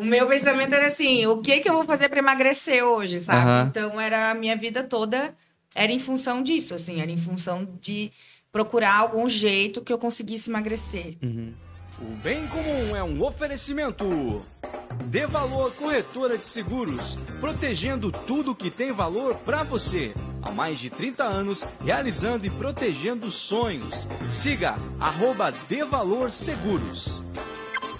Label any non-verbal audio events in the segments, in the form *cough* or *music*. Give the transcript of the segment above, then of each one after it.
O meu pensamento era assim, o que que eu vou fazer para emagrecer hoje, sabe? Aham. Então era a minha vida toda era em função disso, assim, era em função de procurar algum jeito que eu conseguisse emagrecer. Uhum. O bem comum é um oferecimento. Dê valor corretora de seguros, protegendo tudo que tem valor para você. Há mais de 30 anos, realizando e protegendo sonhos. Siga arroba Dê Valor Seguros.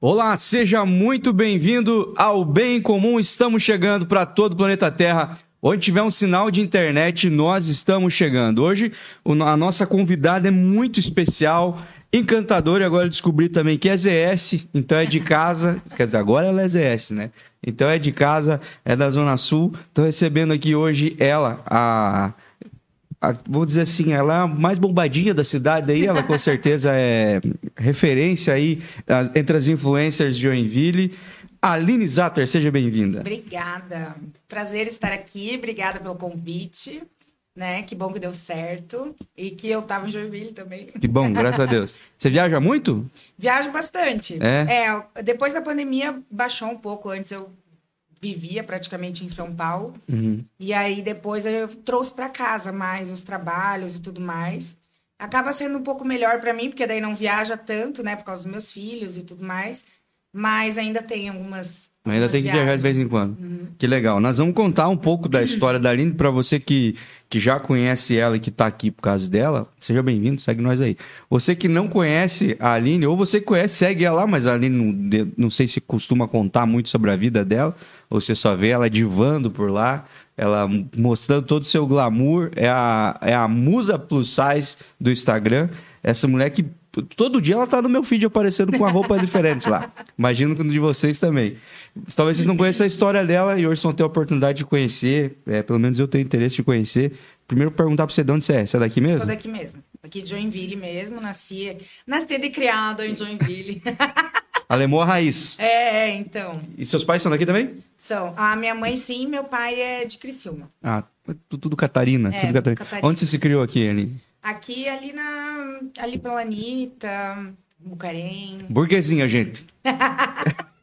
Olá, seja muito bem-vindo ao Bem Comum. Estamos chegando para todo o planeta Terra. Onde tiver um sinal de internet, nós estamos chegando. Hoje, a nossa convidada é muito especial, encantadora. E agora descobri também que é ZS, então é de casa. *laughs* Quer dizer, agora ela é ZS, né? Então é de casa, é da Zona Sul. Estou recebendo aqui hoje ela, a a- vou dizer assim, ela é a mais bombadinha da cidade aí, ela com *laughs* certeza é referência aí as- entre as influencers de Joinville. Aline Zatter, seja bem-vinda. Obrigada. Prazer estar aqui, obrigada pelo convite, né? Que bom que deu certo e que eu tava em Joinville também. Que bom, graças a Deus. *laughs* Você viaja muito? Viajo bastante. É? É, depois da pandemia baixou um pouco. Antes eu vivia praticamente em São Paulo. Uhum. E aí depois eu trouxe para casa mais os trabalhos e tudo mais. Acaba sendo um pouco melhor para mim, porque daí não viaja tanto, né, por causa dos meus filhos e tudo mais. Mas ainda tem algumas. Ainda algumas tem que viajar de vez em quando. Que legal. Nós vamos contar um pouco da história da Aline para você que, que já conhece ela e que está aqui por causa dela. Seja bem-vindo, segue nós aí. Você que não conhece a Aline, ou você conhece, segue ela lá, mas a Aline não, não sei se costuma contar muito sobre a vida dela, ou você só vê ela divando por lá, ela mostrando todo o seu glamour. É a, é a musa plus size do Instagram. Essa mulher que todo dia ela tá no meu feed aparecendo com a roupa *laughs* diferente lá. Imagino que no de vocês também. Talvez vocês não conheçam a história dela e hoje vão ter a oportunidade de conhecer. é, pelo menos eu tenho interesse de conhecer. Primeiro perguntar pra você de onde você é. Você é daqui mesmo? Sou daqui mesmo. Aqui de Joinville mesmo. Nasci, nascida e criada em Joinville. *laughs* Alemão raiz. é, então. E seus pais são daqui também? São. A minha mãe, sim, meu pai é de Criciúma. Ah, tudo, Catarina. É, tudo tudo Catarina. Catarina. Onde você se criou aqui, Aline? Aqui, ali na. Ali pela Anitta, Bucarém. Burguesinha, gente. *laughs*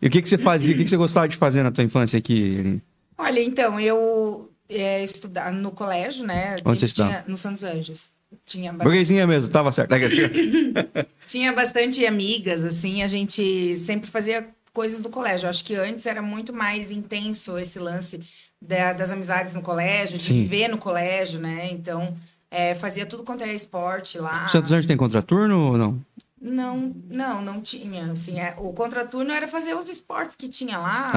e o que, que você fazia? O que, que você gostava de fazer na tua infância aqui? Olha, então, eu é, estudar no colégio, né? Onde você estudava? tinha- No Santos Anjos. Tinha, ba- Burguesinha mesmo, tava certo. *laughs* tinha bastante amigas, assim, a gente sempre fazia coisas do colégio. Eu acho que antes era muito mais intenso esse lance da- das amizades no colégio, de Sim. viver no colégio, né? Então, é, fazia tudo quanto é esporte lá. Santos Anjos tem contraturno ou não? Não, não, não tinha. Assim, é, o contraturno era fazer os esportes que tinha lá,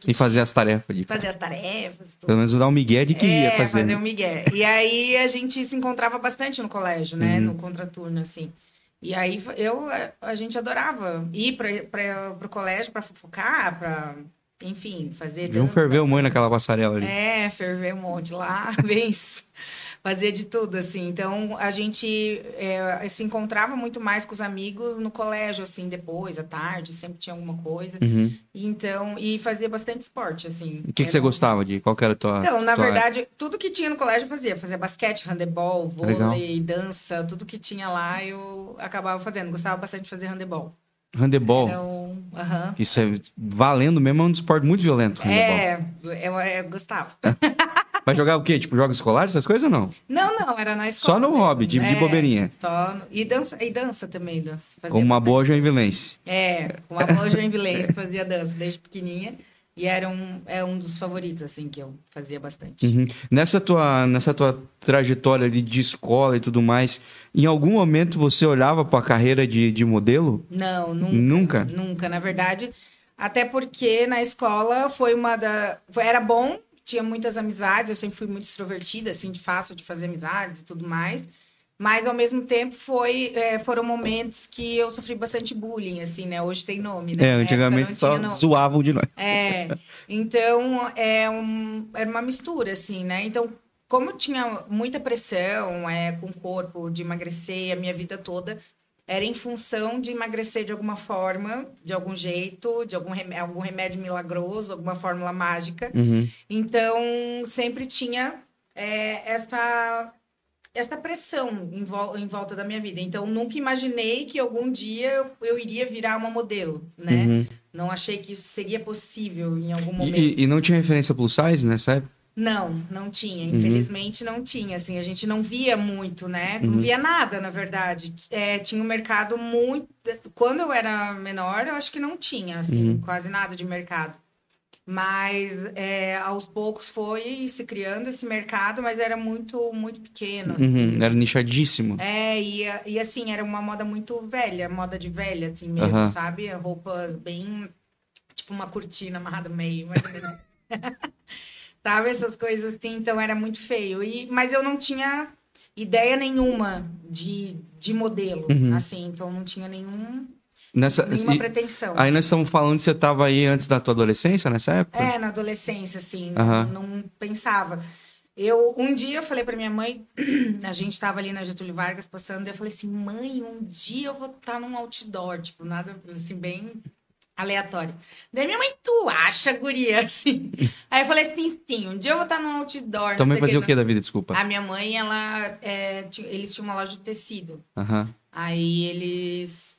que E fazer as tarefas. De... fazer as tarefas, tudo. Pelo menos dar um migué de que ia é, fazer. fazer né? um migué. E aí a gente se encontrava bastante no colégio, né? Uhum. No contraturno, assim. E aí eu, a gente adorava ir para o colégio para fofocar, para, enfim, fazer... Viu um dança. ferveu muito naquela passarela ali. É, ferver um monte lá, *laughs* bem isso. Fazia de tudo, assim. Então, a gente é, se encontrava muito mais com os amigos no colégio, assim, depois, à tarde, sempre tinha alguma coisa. Uhum. Então, e fazia bastante esporte, assim. O que, que você Era- gostava de? Qual era a tua. Então, na tua- verdade, tudo que tinha no colégio eu fazia. Fazia basquete, handebol, Legal. vôlei, dança, tudo que tinha lá eu acabava fazendo. Gostava bastante de fazer handebol. Handebol. Então, aham. Isso é valendo mesmo, é um esporte muito violento. handebol. É, eu, eu gostava. *laughs* Mas jogar o quê? Tipo, jogos escolares, essas coisas ou não? Não, não, era na escola. Só no mesmo. hobby, de, de É, bobeirinha. Só no- e dança e dança também, dança. Como uma boa joinvilense. É, uma boa joinvilense fazia dança desde pequenininha e era um é um dos favoritos assim que eu fazia bastante. Uhum. Nessa, tua, nessa tua trajetória ali de escola e tudo mais, em algum momento você olhava para a carreira de, de modelo? Não, nunca. Nunca? Nunca, na verdade. Até porque na escola foi uma da. Era bom, tinha muitas amizades, eu sempre fui muito extrovertida, assim, de fácil de fazer amizades e tudo mais. Mas ao mesmo tempo foi, é, foram momentos que eu sofri bastante bullying, assim, né? Hoje tem nome, né? É, antigamente não só nome. zoavam de nós. É, então é um, era uma mistura, assim, né? Então, como eu tinha muita pressão é, com o corpo de emagrecer a minha vida toda, era em função de emagrecer de alguma forma, de algum jeito, de algum, remé- algum remédio milagroso, alguma fórmula mágica. Uhum. Então, sempre tinha é, essa, essa pressão em, vol- em volta da minha vida. Então, nunca imaginei que algum dia eu, eu iria virar uma modelo, né? Uhum. Não achei que isso seria possível em algum E- momento. E, e não tinha referência plus size nessa época? Não, não tinha. Uhum. Infelizmente não tinha. Assim, a gente não via muito, né? Não Uhum. via nada, na verdade. É, tinha um mercado muito. Quando eu era menor, eu acho que não tinha, assim, Uhum. quase nada de mercado. Mas é, aos poucos foi se criando esse mercado, mas era muito, muito pequeno. assim. Uhum. Era nichadíssimo. É, e, e assim, era uma moda muito velha, moda de velha, assim mesmo, sabe? Roupas bem. Tipo uma cortina amarrada no meio, mais ou menos. *laughs* sabe? Essas coisas assim, então era muito feio. E, mas eu não tinha ideia nenhuma de, de modelo, Uhum. assim, então não tinha nenhum, Nessa, nenhuma e- pretensão. aí nós estamos falando que você estava aí antes da tua adolescência, nessa época? É, na adolescência, assim, Aham. não, não pensava. Eu, um dia eu falei pra minha mãe, *clears throat* a gente estava ali na Getúlio Vargas passando, e eu falei assim, mãe, um dia eu vou estar num outdoor, tipo, nada, assim, bem aleatório. Daí minha mãe, tu acha, guria, *laughs* assim? Aí eu falei assim, sim, um dia eu vou estar num outdoor. Também sei fazia o quê. que da vida, desculpa? A minha mãe, ela, é, eles tinham uma loja de tecido. Aham, Aí eles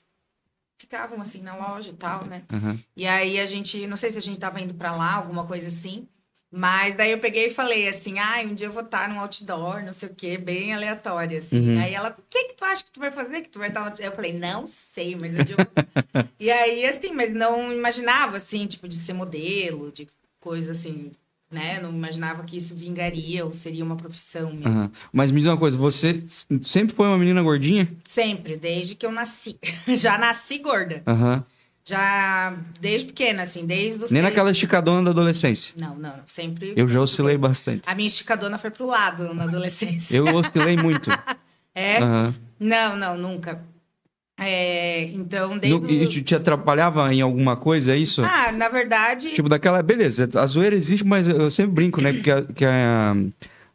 ficavam, assim, na loja e tal, né? aham. E aí a gente, não sei se a gente tava indo pra lá, alguma coisa assim. Mas daí eu peguei e falei assim, ah, um dia eu vou estar num outdoor, não sei o quê, bem aleatório, assim. Uhum. Aí ela, o que que tu acha que tu vai fazer? Que tu vai estar no outdoor? Eu falei, não sei, mas eu digo... *laughs* e aí, assim, mas não imaginava, assim, tipo, de ser modelo, de coisa assim, né? Não imaginava que isso vingaria ou seria uma profissão mesmo. aham. Mas me diz uma coisa, você sempre foi uma menina gordinha? Sempre, desde que eu nasci. *laughs* Já nasci gorda. Aham. Já desde pequena, assim, desde os Nem três- naquela esticadona da adolescência. Não, não, sempre. Eu já oscilei bastante. A minha esticadona foi pro lado na adolescência. Eu oscilei muito. *laughs* É? Aham. Não, não, nunca. É, então, desde. No- o- te te atrapalhava em alguma coisa, é isso? Ah, na verdade. Tipo, daquela. Beleza, a zoeira existe, mas eu sempre brinco, né? Porque a, que a,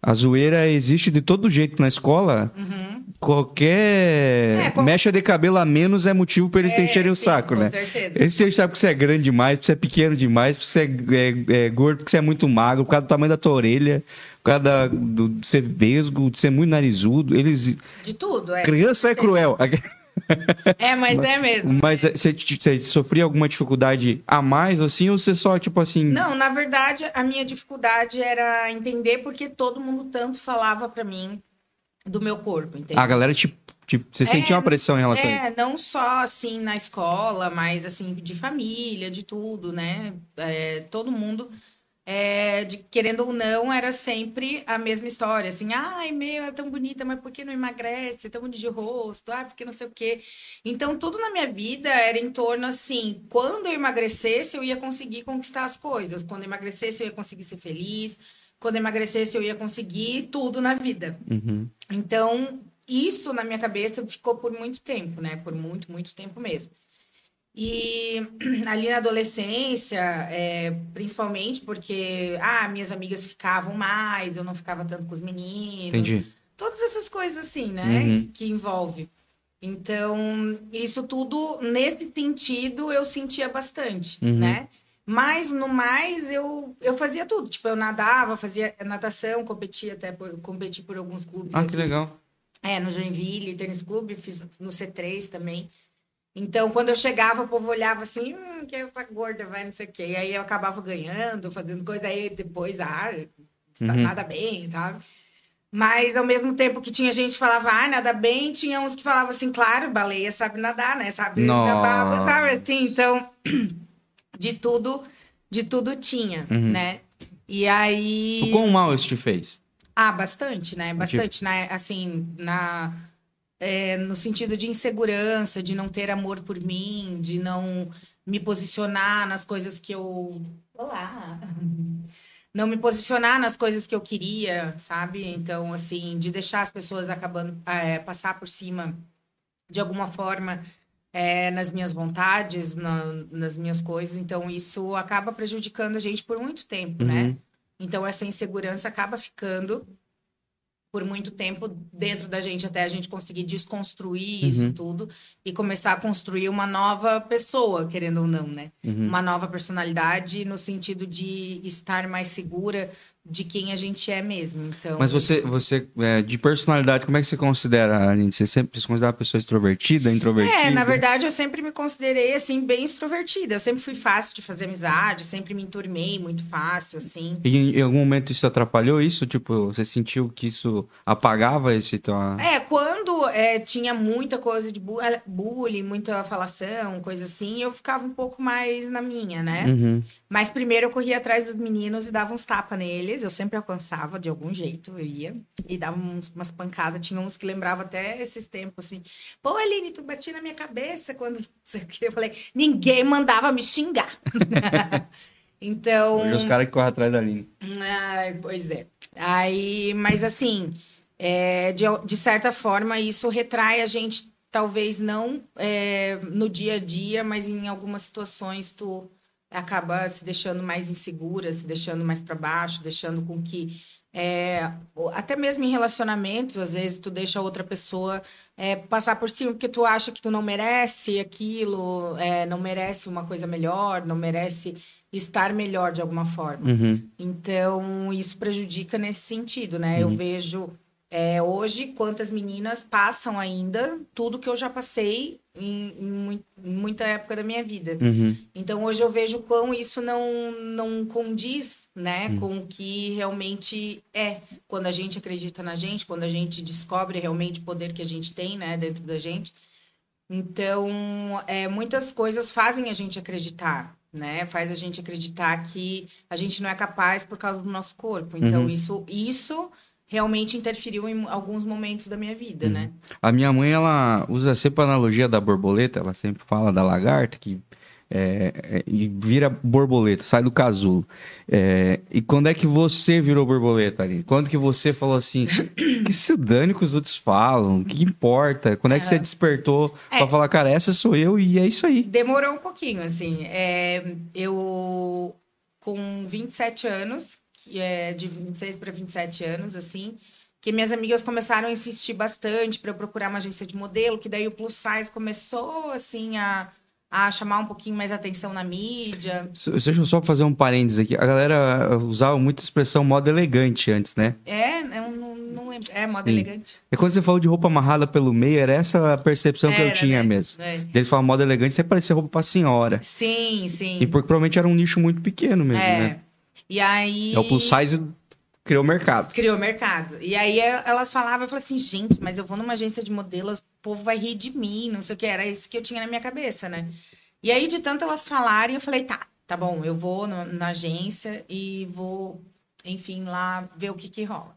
a zoeira existe de todo jeito na escola. Uhum. Qualquer É, mecha de cabelo a menos é motivo pra eles É, encherem o saco, com né? certeza. Eles te sabem que você é grande demais, que você é pequeno demais, que você é, é- é gordo, porque você é muito magro, por causa do tamanho da tua orelha, por causa da- do, de ser vesgo, de ser muito narizudo. Eles. De tudo, é. Criança é cruel. É, mas é mesmo. Mas é, você, você sofria alguma dificuldade a mais, assim, ou você só, tipo assim. Não, na verdade, a minha dificuldade era entender porque todo mundo tanto falava pra mim do meu corpo, entendeu? A galera, tipo, tipo você É, sentia uma pressão em relação a isso. É, não só assim na escola, mas assim de família, de tudo, né? É, todo mundo, é, de- querendo ou não, era sempre a mesma história, assim, ai meu, é tão bonita, mas por que não emagrece? É tão bonita de rosto, ah, porque não sei o quê. Então, tudo na minha vida era em torno assim, quando eu emagrecesse, eu ia conseguir conquistar as coisas, quando eu emagrecesse, eu ia conseguir ser feliz, quando emagrecesse, eu ia conseguir tudo na vida. Uhum. Então, isso na minha cabeça ficou por muito tempo, né? Por muito, muito tempo mesmo. E *clears throat* ali na adolescência, é, principalmente porque, ah, minhas amigas ficavam mais, eu não ficava tanto com os meninos. Entendi. Todas essas coisas assim, né? Uhum. Que envolve. Então, isso tudo, nesse sentido, eu sentia bastante, Uhum. né? Mas, no mais, eu, eu fazia tudo. Tipo, eu nadava, fazia natação, competia até por, competi por alguns clubes. Ah, aqui. que legal. É, no Joinville, tênis clube, fiz no C3 também. Então, quando eu chegava, o povo olhava assim, hum, que essa gorda vai, não sei o quê. E aí eu acabava ganhando, fazendo coisa. Aí depois, ah, Uhum. Nada bem, sabe? Mas ao mesmo tempo que tinha gente que falava, ah, nada bem, tinha uns que falavam assim, claro, baleia sabe nadar, né? Sabe nadar, sabe assim? Então, *clears throat* de tudo, de tudo tinha, uhum. né? E aí. O quão mal isso te fez? Ah, bastante, né? Bastante, tipo... né? Assim, na. É, no sentido de insegurança, de não ter amor por mim, de não me posicionar nas coisas que eu. Olá! *laughs* Não me posicionar nas coisas que eu queria, sabe? Então, assim, de deixar as pessoas acabando, é, passar por cima de alguma forma é, nas minhas vontades, na, nas minhas coisas. Então, isso acaba prejudicando a gente por muito tempo, né? uhum. né? Então, essa insegurança acaba ficando por muito tempo dentro da gente até a gente conseguir desconstruir uhum. isso tudo e começar a construir uma nova pessoa, querendo ou não, né? Uhum. Uma nova personalidade no sentido de estar mais segura de quem a gente é mesmo. Então, Mas você, você é, de personalidade, como é que você considera, Aline? Você sempre se considera uma pessoa extrovertida, introvertida? É, na verdade, eu sempre me considerei, assim, bem extrovertida. Eu sempre fui fácil de fazer amizade, sempre me enturmei muito fácil, assim. E em algum momento isso atrapalhou isso? Tipo, você sentiu que isso apagava esse... Tua... É, quando é, tinha muita coisa de bullying, muita falação, coisa assim, eu ficava um pouco mais na minha, né? Uhum. Mas primeiro eu corria atrás dos meninos e dava uns tapas neles. Eu sempre alcançava de algum jeito, eu ia. E dava uns, umas pancadas. Tinha uns que lembrava até esses tempos, assim. Pô, Aline, tu batia na minha cabeça quando... *laughs* Eu falei, ninguém mandava me xingar. *laughs* então... Hoje os caras que correm atrás da Aline. Ai, pois é. Aí, mas assim, é, de, de certa forma, isso retrai a gente, talvez não é, no dia a dia, mas em algumas situações tu acaba se deixando mais insegura, se deixando mais para baixo, deixando com que é, até mesmo em relacionamentos, às vezes tu deixa a outra pessoa é, passar por cima porque tu acha que tu não merece aquilo, é, não merece uma coisa melhor, não merece estar melhor de alguma forma. Uhum. Então, isso prejudica nesse sentido, né? Uhum. Eu vejo é, hoje, quantas meninas passam ainda tudo que eu já passei em, em, em muita época da minha vida. Uhum. Então, hoje eu vejo quão isso não, não condiz né, uhum. com o que realmente é. Quando a gente acredita na gente, quando a gente descobre realmente o poder que a gente tem né, dentro da gente. Então, é, muitas coisas fazem a gente acreditar, né? Faz a gente acreditar que a gente não é capaz por causa do nosso corpo. Então, uhum. isso, isso realmente interferiu em alguns momentos da minha vida, uhum. né? A minha mãe, ela usa sempre a analogia da borboleta, ela sempre fala da lagarta, que é, é, e vira borboleta, sai do casulo. É, e quando é que você virou borboleta ali? Quando que você falou assim, que se dane que os outros falam, que importa? Quando é que você despertou é, para falar, cara, essa sou eu e é isso aí? Demorou um pouquinho, assim. É, eu, com 27 anos, é de 26 para 27 anos, assim, que minhas amigas começaram a insistir bastante para eu procurar uma agência de modelo, que daí o plus size começou, assim, a, a chamar um pouquinho mais atenção na mídia. Deixa eu só fazer um parênteses aqui. A galera usava muita expressão moda elegante antes, né? É, eu não, não lembro. É, moda Sim. elegante. E quando você falou de roupa amarrada pelo meio, era essa a percepção era, que eu tinha né? mesmo. É. Eles falavam moda elegante, você parecia roupa pra senhora. Sim, sim. E porque provavelmente era um nicho muito pequeno mesmo, é. né? E aí. É o plus size criou mercado. Criou mercado. E aí elas falavam, eu falei assim, gente, mas eu vou numa agência de modelos, o povo vai rir de mim, não sei o que. Era isso que eu tinha na minha cabeça, né? E aí, de tanto elas falarem, eu falei, tá, tá bom, eu vou na, na agência e vou, enfim, lá ver o que que rola.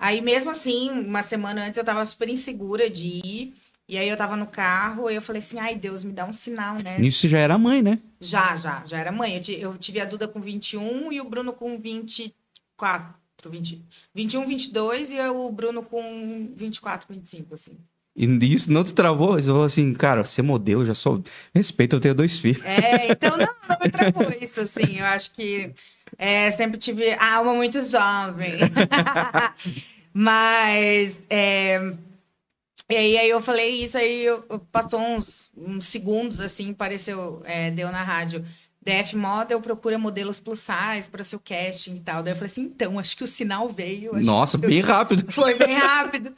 Aí, mesmo assim, uma semana antes, eu tava super insegura de ir. E aí eu tava no carro e eu falei assim, ai Deus, me dá um sinal, né? Você já era mãe, né? Já, já, já era mãe. Eu, eu tive a Duda com 21 e o Bruno com 24, 20, 21, 22 e o Bruno com 24, 25, assim. E isso não te travou? Você falou assim, cara, você é modelo, já sou. Respeito, eu tenho dois filhos. É, então não, não me travou isso, assim. Eu acho que é, sempre tive alma muito jovem. *laughs* Mas é, e aí, aí eu falei isso, aí eu, passou uns, uns segundos, assim, pareceu, é, deu na rádio. DF Model procura modelos plus size para seu casting e tal. Daí eu falei assim, então, acho que o sinal veio. Nossa, bem eu... rápido. *laughs* Foi bem rápido.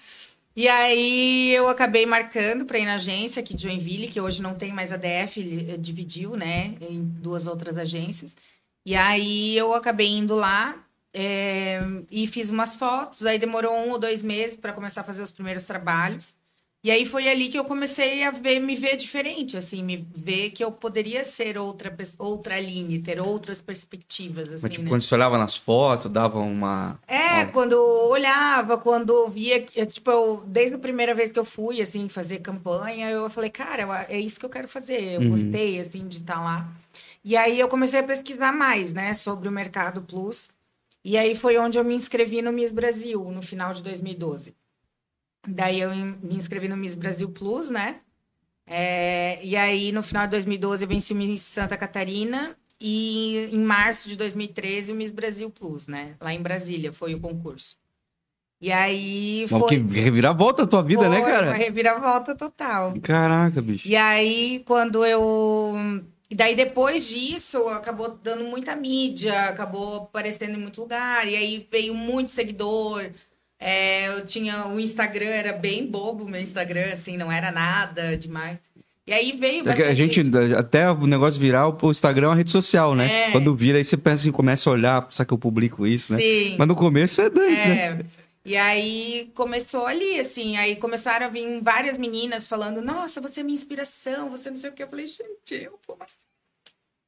E aí eu acabei marcando para ir na agência aqui de Joinville, que hoje não tem mais a DF, dividiu, né, em duas outras agências. E aí eu acabei indo lá é, e fiz umas fotos. Aí demorou um ou dois meses para começar a fazer os primeiros trabalhos. E aí foi ali que eu comecei a ver, me ver diferente, assim, me ver que eu poderia ser outra outra linha, ter outras perspectivas, assim, Mas, tipo, né? quando você olhava nas fotos, dava uma... É, quando eu olhava, quando via, que- tipo, eu, desde a primeira vez que eu fui, assim, fazer campanha, eu falei, cara, é isso que eu quero fazer. Eu Uhum. gostei, assim, de estar lá. E aí eu comecei a pesquisar mais, né, sobre o Mercado Plus. E aí foi onde eu me inscrevi no Miss Brasil, no final de 2012. Daí eu me inscrevi no Miss Brasil Plus, né? É, e aí, no final de 2012, eu venci Miss Santa Catarina. E em março de 2013, o Miss Brasil Plus, né? Lá em Brasília, foi o concurso. E aí foi, que reviravolta a tua vida, né, foi cara? uma reviravolta total. Caraca, bicho. E aí, quando eu. E daí, depois disso, acabou dando muita mídia, acabou aparecendo em muito lugar, e aí veio muito seguidor. É, eu tinha. O Instagram era bem bobo, meu Instagram, assim, não era nada demais. E aí veio. A bastante gente, até o negócio viral, o Instagram é uma rede social, né? É. Quando vira, aí você pensa assim, começa a olhar, será que eu publico isso, né? Sim. Mas no começo é dois, né? É. E aí começou ali, assim, aí começaram a vir várias meninas falando, nossa, você é minha inspiração, você não sei o que. Eu falei, gente, eu como assim?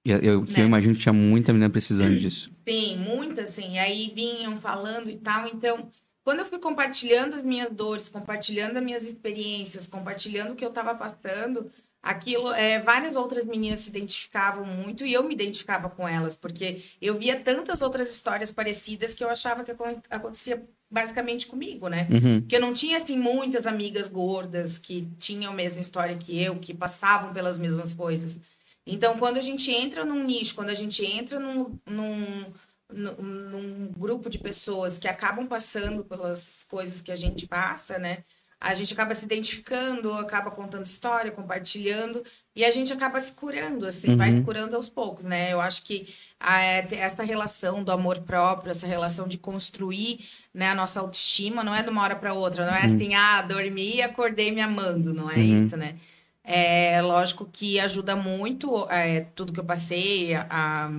E eu, eu, Né? eu imagino que tinha muita menina precisando disso. Sim, muito assim. Aí vinham falando e tal. Então, quando eu fui compartilhando as minhas dores, compartilhando as minhas experiências, compartilhando o que eu estava passando, aquilo, é, várias outras meninas se identificavam muito e eu me identificava com elas, porque eu via tantas outras histórias parecidas que eu achava que acon- acontecia basicamente comigo, né? Uhum. Porque eu não tinha, assim, muitas amigas gordas que tinham a mesma história que eu, que passavam pelas mesmas coisas. Então, quando a gente entra num nicho, quando a gente entra num, num, num, grupo de pessoas que acabam passando pelas coisas que a gente passa, né? A gente acaba se identificando, acaba contando história, compartilhando, e a gente acaba se curando, assim, vai Uhum. se curando aos poucos, né? Eu acho que ah, é, essa relação do amor próprio, essa relação de construir né, a nossa autoestima, não é de uma hora para outra, não é assim, ah, dormi e acordei me amando, não é Uhum. isso, né? É lógico que ajuda muito é, tudo que eu passei, a, a-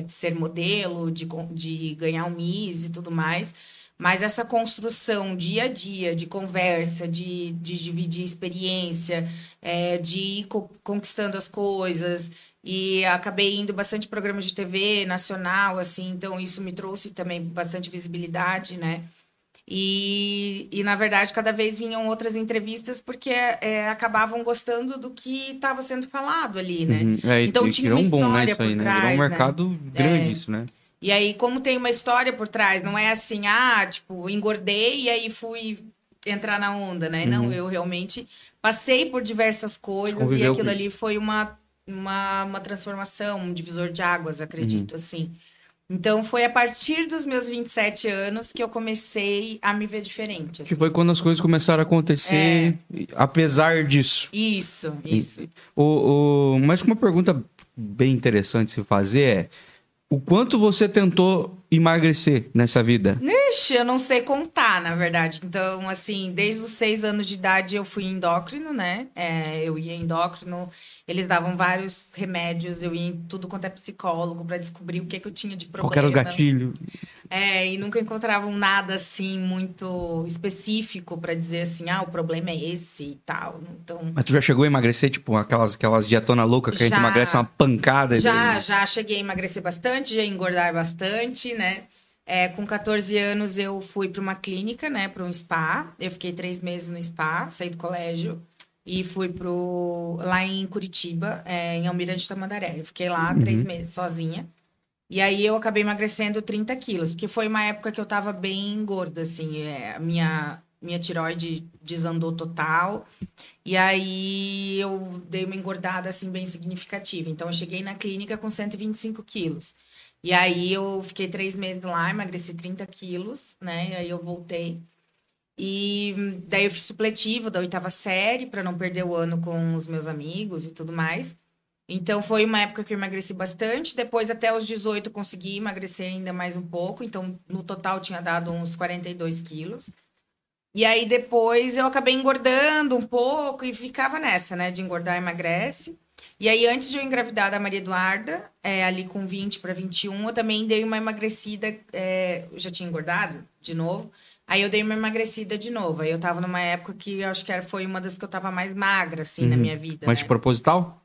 de ser modelo, de, de ganhar um Miss e tudo mais. Mas essa construção dia a dia, de conversa, de, de dividir experiência, é, de ir co- conquistando as coisas. E acabei indo bastante programas de TV nacional, assim, então isso me trouxe também bastante visibilidade, né? E, e, na verdade, cada vez vinham outras entrevistas porque é, acabavam gostando do que estava sendo falado ali, né? Uhum. É, e- Então e tinha uma um boom, né? história Isso aí, por né? trás, virou um né? mercado grande É. isso, né? E aí, como tem uma história por trás, não é assim, ah, tipo, engordei e aí fui entrar na onda, né? Não, Uhum. eu realmente passei por diversas coisas e Conviveu aquilo com ali foi uma, uma, uma transformação, um divisor de águas, Uhum. acredito, assim. Então, foi a partir dos meus 27 anos que eu comecei a me ver diferente. Que assim. foi quando as coisas começaram a acontecer, É. apesar disso. Isso, isso. O, o, mas uma pergunta bem interessante se fazer é: o quanto você tentou emagrecer nessa vida? Ixi, eu não sei contar, na verdade. Então, assim, desde os seis anos de idade eu fui endócrino, né? É, eu ia endócrino, eles davam vários remédios, eu ia em tudo quanto é psicólogo para descobrir o que, que eu tinha de problema. Qual era os gatilhos? É, e nunca encontravam nada assim muito específico para dizer assim, ah, o problema é esse e tal. Então, Mas tu já chegou a emagrecer, tipo, aquelas, aquelas dietona louca que a gente Já. emagrece uma pancada? Já, daí- já cheguei a emagrecer bastante, já engordar bastante, né? É, com 14 anos eu fui para uma clínica, né, para um spa. Eu fiquei três meses no spa, saí do colégio e fui pro lá em Curitiba, é, em Almirante Tamandaré. Eu fiquei lá três meses sozinha. E aí eu acabei emagrecendo 30 quilos, porque foi uma época que eu tava bem gorda, assim, é, a minha minha tiroide desandou total. E aí eu dei uma engordada assim bem significativa. Então eu cheguei na clínica com 125 quilos. E aí eu fiquei três meses lá, emagreci 30 quilos, né? E aí eu voltei. E hum, daí eu fiz supletivo da oitava série para não perder o ano com os meus amigos e tudo mais. Então foi uma época que eu emagreci bastante. Depois, até os 18, eu consegui emagrecer ainda mais um pouco. Então, no total, tinha dado uns 42 quilos. E aí depois eu acabei engordando um pouco e ficava nessa, né? De engordar, emagrece. E aí, antes de eu engravidar da Maria Eduarda, é, ali com 20 para 21, eu também dei uma emagrecida. É, já tinha engordado de novo. Aí eu dei uma emagrecida de novo. Aí eu tava numa época que eu acho que era, foi uma das que eu tava mais magra, assim, na Uhum. minha vida. Mas né? de proposital?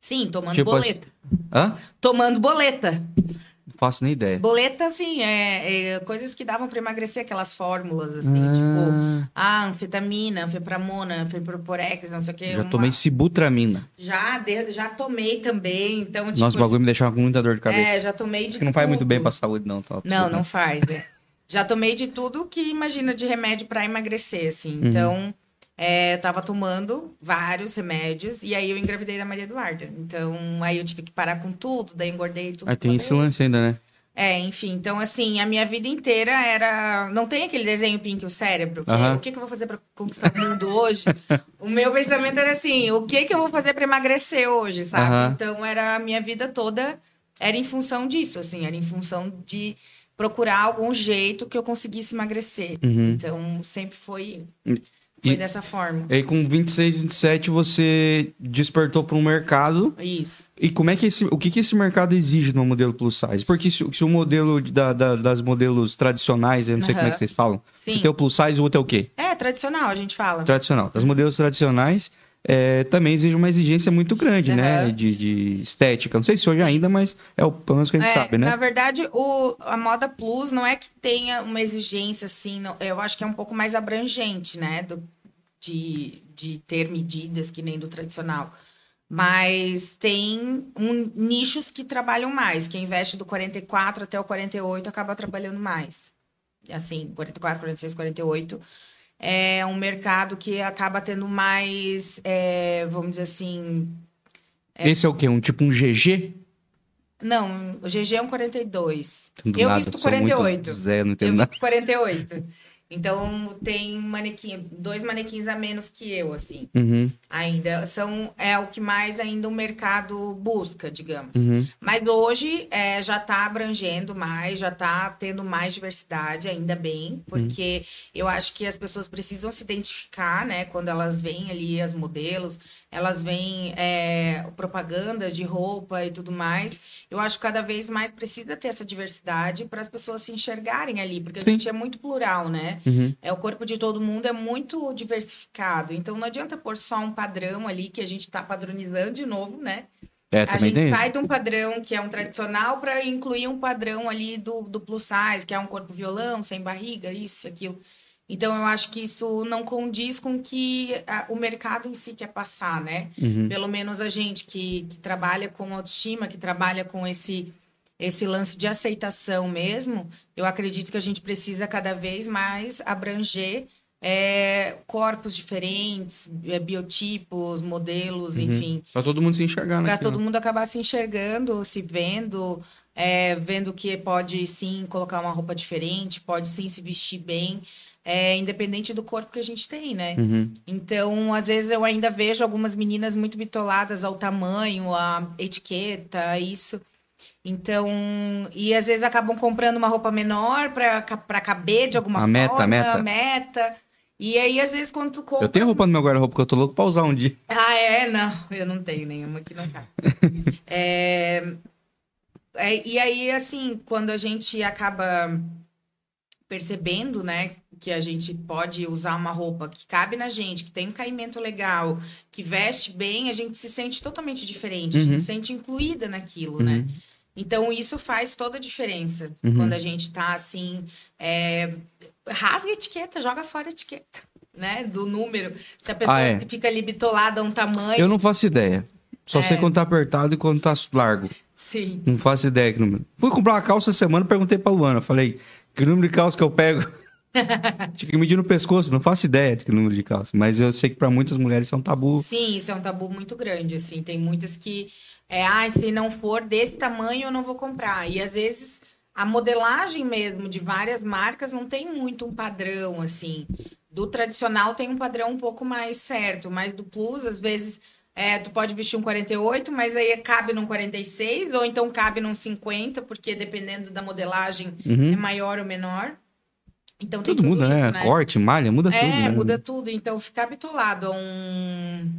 Sim, tomando tipo boleta. Hã? Tomando boleta. Não faço nem ideia. Boleta, assim, é, é coisas que davam para emagrecer, aquelas fórmulas, assim, tipo, Ah, ah, anfetamina, anfepramona, anfeproporex, não sei o quê. já uma- tomei sibutramina. Já, de- já tomei também, então, tipo... Nossa, o bagulho me deixava com muita dor de cabeça. É, já tomei de Isso que não faz muito bem pra saúde, não. Tá? Não, não faz, né? Já tomei de tudo que imagina de remédio para emagrecer, assim. Uhum. Então, é, tava tomando vários remédios e aí eu engravidei da Maria Eduarda. Então, aí eu tive que parar com tudo, daí engordei tudo. Aí tem esse lance ainda, né? É, enfim, então assim, a minha vida inteira era. Não tem aquele desenho Pink o cérebro, que Aham. o que, que eu vou fazer para conquistar o mundo hoje? o meu pensamento era assim: o que, que eu vou fazer para emagrecer hoje, sabe? Aham. Então era a minha vida toda era em função disso, assim, era em função de procurar algum jeito que eu conseguisse emagrecer. Uhum. Então sempre foi, foi e- dessa forma. E aí com 26, 27 você despertou para um mercado. Isso. E como é que esse, o que, que esse mercado exige no modelo plus size? Porque se, se o modelo da, da- das modelos tradicionais, eu não sei como é que vocês falam. Sim. Tem o plus size, o outro é o quê? É tradicional, a gente fala. Tradicional. Das modelos tradicionais é, também exige uma exigência muito grande, né? Aham. De, de estética. Não sei se hoje ainda, mas é o pelo menos que a gente É, sabe, né? Na verdade, o, a moda plus não é que tenha uma exigência assim, não- eu acho que é um pouco mais abrangente, né? do- de, de ter medidas que nem do tradicional. Mas tem um- nichos que trabalham mais. Quem investe do 44 até o 48 acaba trabalhando mais. Assim, 44, 46, 48 é um mercado que acaba tendo mais, é, vamos dizer assim, Esse é o quê? Um tipo um GG? Não, o GG é um 42. Do eu nada, visto sou muito 48. Zé, não Eu nada. visto 48. Então tem manequim, dois manequins a menos que eu, assim. Uhum, Ainda são é o que mais ainda o mercado busca, digamos. uhum. Mas hoje é, já está abrangendo mais, já está tendo mais diversidade, ainda bem, porque eu acho que as pessoas precisam se identificar, né? Quando elas veem ali as modelos, elas veem é, propaganda de roupa e tudo mais. Eu acho que cada vez mais precisa ter essa diversidade para as pessoas se enxergarem ali, porque a Sim. gente é muito plural, né? Uhum. É, o corpo de todo mundo é muito diversificado. Então não adianta pôr só um padrão ali que a gente está padronizando de novo, né? É, a gente tem sai de um padrão que é um tradicional para incluir um padrão ali do, do plus size, que é um corpo violão, sem barriga, isso, aquilo. Então eu acho que isso não condiz com o que a- o mercado em si quer passar, né? Uhum. Pelo menos a gente que, que trabalha com autoestima, que trabalha com esse, esse lance de aceitação mesmo, eu acredito que a gente precisa cada vez mais abranger é, corpos diferentes, é, biotipos, modelos, Uhum. enfim, Pra todo mundo se enxergar, né? para todo mundo acabar se enxergando, se vendo, é, vendo que pode sim colocar uma roupa diferente, pode sim se vestir bem, é, independente do corpo que a gente tem, né? Uhum. Então, às vezes eu ainda vejo algumas meninas muito bitoladas ao tamanho, à etiqueta, isso. Então, e às vezes acabam comprando uma roupa menor para caber de alguma A forma, meta, a meta. meta. E aí, às vezes, quando tu compra. Eu tenho roupa no meu guarda-roupa que eu tô louco pra usar um dia. *laughs* Ah, é? Não, eu não tenho nenhuma que não cabe. *laughs* É, é, e aí, assim, quando a gente acaba percebendo, né, que a gente pode usar uma roupa que cabe na gente, que tem um caimento legal, que veste bem, a gente se sente totalmente diferente, a gente Uhum. se sente incluída naquilo, né? Uhum. Então, isso faz toda a diferença Uhum. quando a gente tá assim. é, rasga a etiqueta, joga fora a etiqueta, né? Do número. Se a pessoa Ah, é. fica ali bitolada a um tamanho. Eu não faço ideia. Só É. sei quando tá apertado e quando tá largo. Sim. Não faço ideia que número. Fui comprar uma calça semana, perguntei pra Luana. Falei, que número de calça que eu pego? *laughs* Tinha que medir no pescoço, não faço ideia de que número de calça. Mas eu sei que pra muitas mulheres isso é um tabu. Sim, isso é um tabu muito grande, assim. Tem muitas que, é, ah, se não for desse tamanho, eu não vou comprar. E às vezes a modelagem mesmo de várias marcas não tem muito um padrão, assim. Do tradicional tem um padrão um pouco mais certo, mas do plus, às vezes, é, tu pode vestir um 48, mas aí cabe num 46, ou então cabe num 50, porque dependendo da modelagem é Uhum. maior ou menor. Então tem Tudo tudo muda, isso, né? né? Corte, malha, muda É, tudo. né? muda tudo. Então, ficar bitolado a um,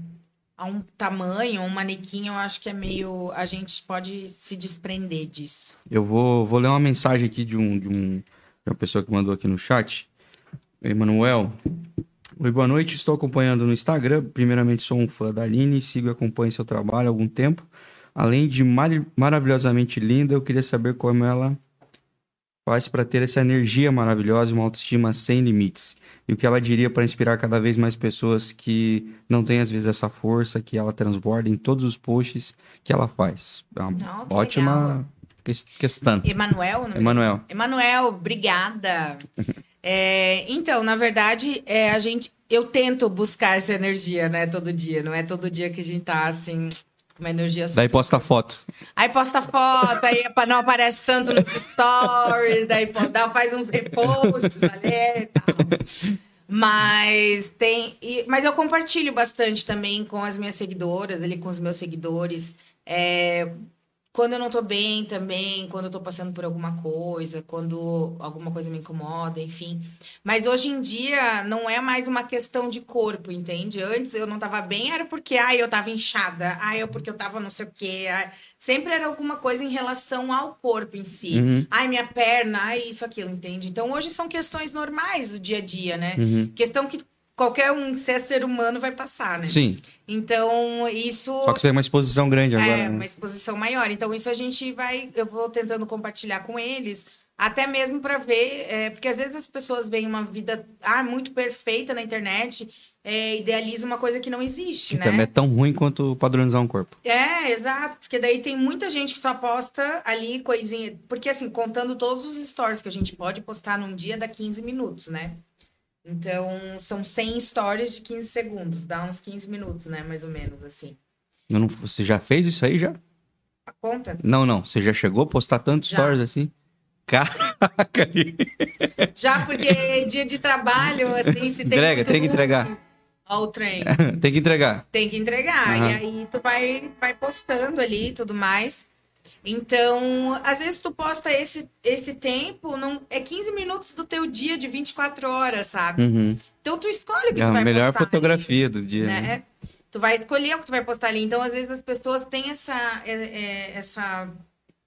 a um tamanho, um manequim, eu acho que é meio. A gente pode se desprender disso. Eu vou, vou ler uma mensagem aqui de, um, de, um, de uma pessoa que mandou aqui no chat. Emanuel. Oi, boa noite. Estou acompanhando no Instagram. Primeiramente, sou um fã da Aline e sigo e acompanho seu trabalho há algum tempo. Além de mar maravilhosamente linda, eu queria saber como ela faz para ter essa energia maravilhosa e uma autoestima sem limites. E o que ela diria para inspirar cada vez mais pessoas que não têm, às vezes, essa força que ela transborda em todos os posts que ela faz. É uma Não, ótima legal. ques- questão. Emanuel, não é? Emanuel. Emanuel, obrigada. *laughs* É, então, na verdade, é, a gente, eu tento buscar essa energia, né, todo dia. Não é todo dia que a gente tá assim uma energia. Daí posta foto. Aí posta foto, aí não aparece tanto nos stories, daí dá, faz uns reposts ali e tal. Mas tem. e- mas eu compartilho bastante também com as minhas seguidoras, ali com os meus seguidores. É, quando eu não tô bem também, quando eu tô passando por alguma coisa, quando alguma coisa me incomoda, enfim. Mas hoje em dia não é mais uma questão de corpo, entende? Antes eu não tava bem, era porque ai, eu tava inchada, ai, eu porque eu tava não sei o quê. Sempre era alguma coisa em relação ao corpo em si. Uhum, Ai, minha perna, ai, isso, aquilo, entende? Então hoje são questões normais do dia a dia, né? uhum. Questão que qualquer um, se é ser humano, vai passar, né? Sim, Então, isso só que você tem uma exposição grande agora. é né? uma exposição maior. Então, isso a gente vai, eu vou tentando compartilhar com eles, até mesmo para ver, é, porque às vezes as pessoas veem uma vida ah, muito perfeita na internet, é, idealiza uma coisa que não existe, Que né? também é tão ruim quanto padronizar um corpo. É, exato, porque daí tem muita gente que só posta ali coisinha, porque assim, contando todos os stories que a gente pode postar num dia dá 15 minutos, né? Então, são 100 stories de 15 segundos, dá uns 15 minutos, né, mais ou menos assim. Não- você já fez isso aí já? A conta? Não, não. Você já chegou a postar tantos Já. stories assim? Caraca! *laughs* Já porque dia de trabalho, assim, se tem. Entrega, tem que entregar. Ó, o trem. *laughs* tem que entregar. Tem que entregar. Aham. E aí tu vai, vai postando ali e tudo mais. Então, às vezes tu posta esse, esse tempo, não, é 15 minutos do teu dia de 24 horas, sabe? Uhum. Então tu escolhe o que É tu a vai melhor postar ali, fotografia do dia, né? né? Tu vai escolher o que tu vai postar ali. Então, às vezes, as pessoas têm essa, é, é, essa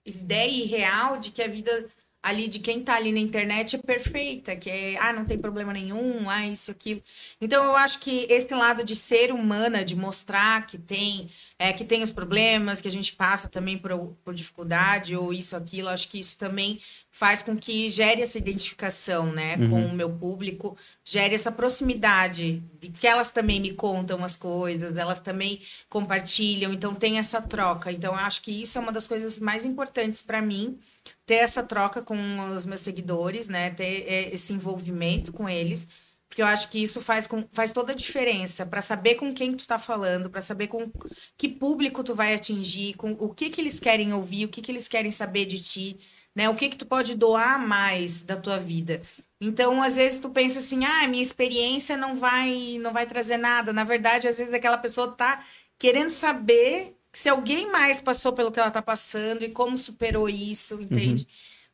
ideia irreal de que a vida ali de quem tá ali na internet é perfeita, que é, ah, não tem problema nenhum, ah, isso, aquilo. Então, eu acho que esse lado de ser humana, de mostrar que tem, é, que tem os problemas, que a gente passa também por, por dificuldade, ou isso, aquilo, acho que isso também faz com que gere essa identificação, né, Uhum. com o meu público, gere essa proximidade, de que elas também me contam as coisas, elas também compartilham, então tem essa troca. Então, eu acho que isso é uma das coisas mais importantes para mim, ter essa troca com os meus seguidores, né, ter é, esse envolvimento com eles, porque eu acho que isso faz, com, faz toda a diferença para saber com quem tu tá falando, para saber com que público tu vai atingir, com o que que eles querem ouvir, o que que eles querem saber de ti, né? O que que tu pode doar mais da tua vida. Então, às vezes tu pensa assim: "Ah, minha experiência não vai não vai trazer nada". Na verdade, às vezes aquela pessoa tá querendo saber se alguém mais passou pelo que ela tá passando e como superou isso, entende?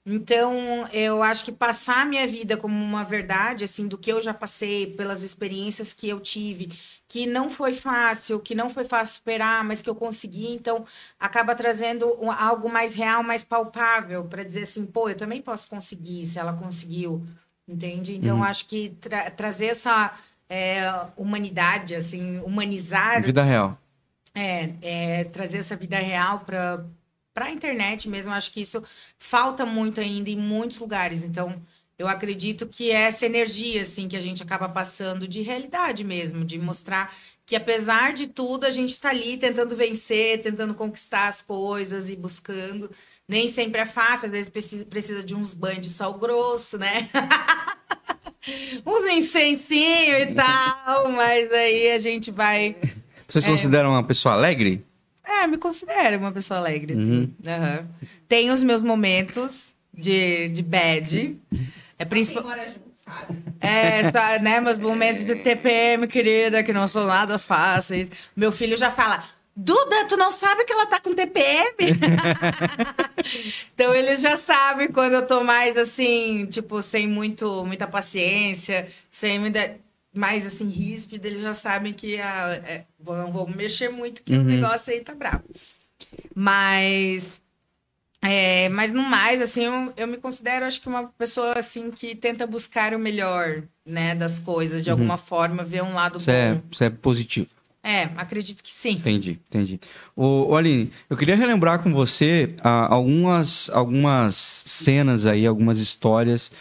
Então, eu acho que passar a minha vida como uma verdade, assim, do que eu já passei, pelas experiências que eu tive, que não foi fácil, que não foi fácil superar, mas que eu consegui, então acaba trazendo um- algo mais real, mais palpável, para dizer assim, pô, eu também posso conseguir, se ela conseguiu, entende? Então, Uhum. acho que tra- trazer essa é, humanidade, assim, humanizar Vida real. É, é, trazer essa vida real para a internet mesmo. Acho que isso falta muito ainda em muitos lugares. Então, eu acredito que é essa energia assim que a gente acaba passando de realidade mesmo, de mostrar que apesar de tudo a gente está ali tentando vencer, tentando conquistar as coisas e buscando. Nem sempre é fácil, às vezes precisa, precisa de uns banhos de sal grosso, né? *laughs* uns incensinho e tal, mas aí a gente vai Vocês consideram uma pessoa alegre? é, me considero uma pessoa alegre. Uhum. Aham. Tem os meus momentos de, de bad. É principal... É, tá, né? Meus momentos de TPM, querida, que não são nada fáceis. Meu filho já fala. Duda, tu não sabe que ela tá com TPM? *laughs* então ele já sabe quando eu tô mais assim, tipo, sem muito, muita paciência, sem muita. Mais assim ríspido, eles já sabem que a, é, vão mexer muito, que Uhum. o negócio aí tá bravo. Mas. É, mas no mais, assim, eu, eu me considero, acho que uma pessoa, assim, que tenta buscar o melhor, né, das coisas, de alguma forma, ver um lado Isso é, bom. isso é positivo. É, acredito que sim. Entendi, entendi. Ô, ô, Aline, eu queria relembrar com você ah, algumas, algumas cenas aí, algumas histórias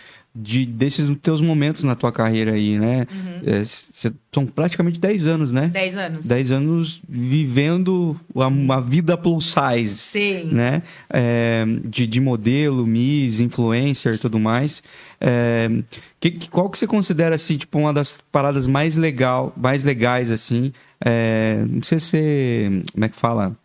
de, desses teus momentos na tua carreira aí, né? É, cê- são praticamente 10 anos, né? 10 anos. 10 anos vivendo uma, vida plus size, Sim. né? É, de, de modelo, Miss, influencer e tudo mais. É, que, que- qual que você considera, assim, tipo, uma das paradas mais, legal, mais legais, assim? É, não precisa ser, como é que fala?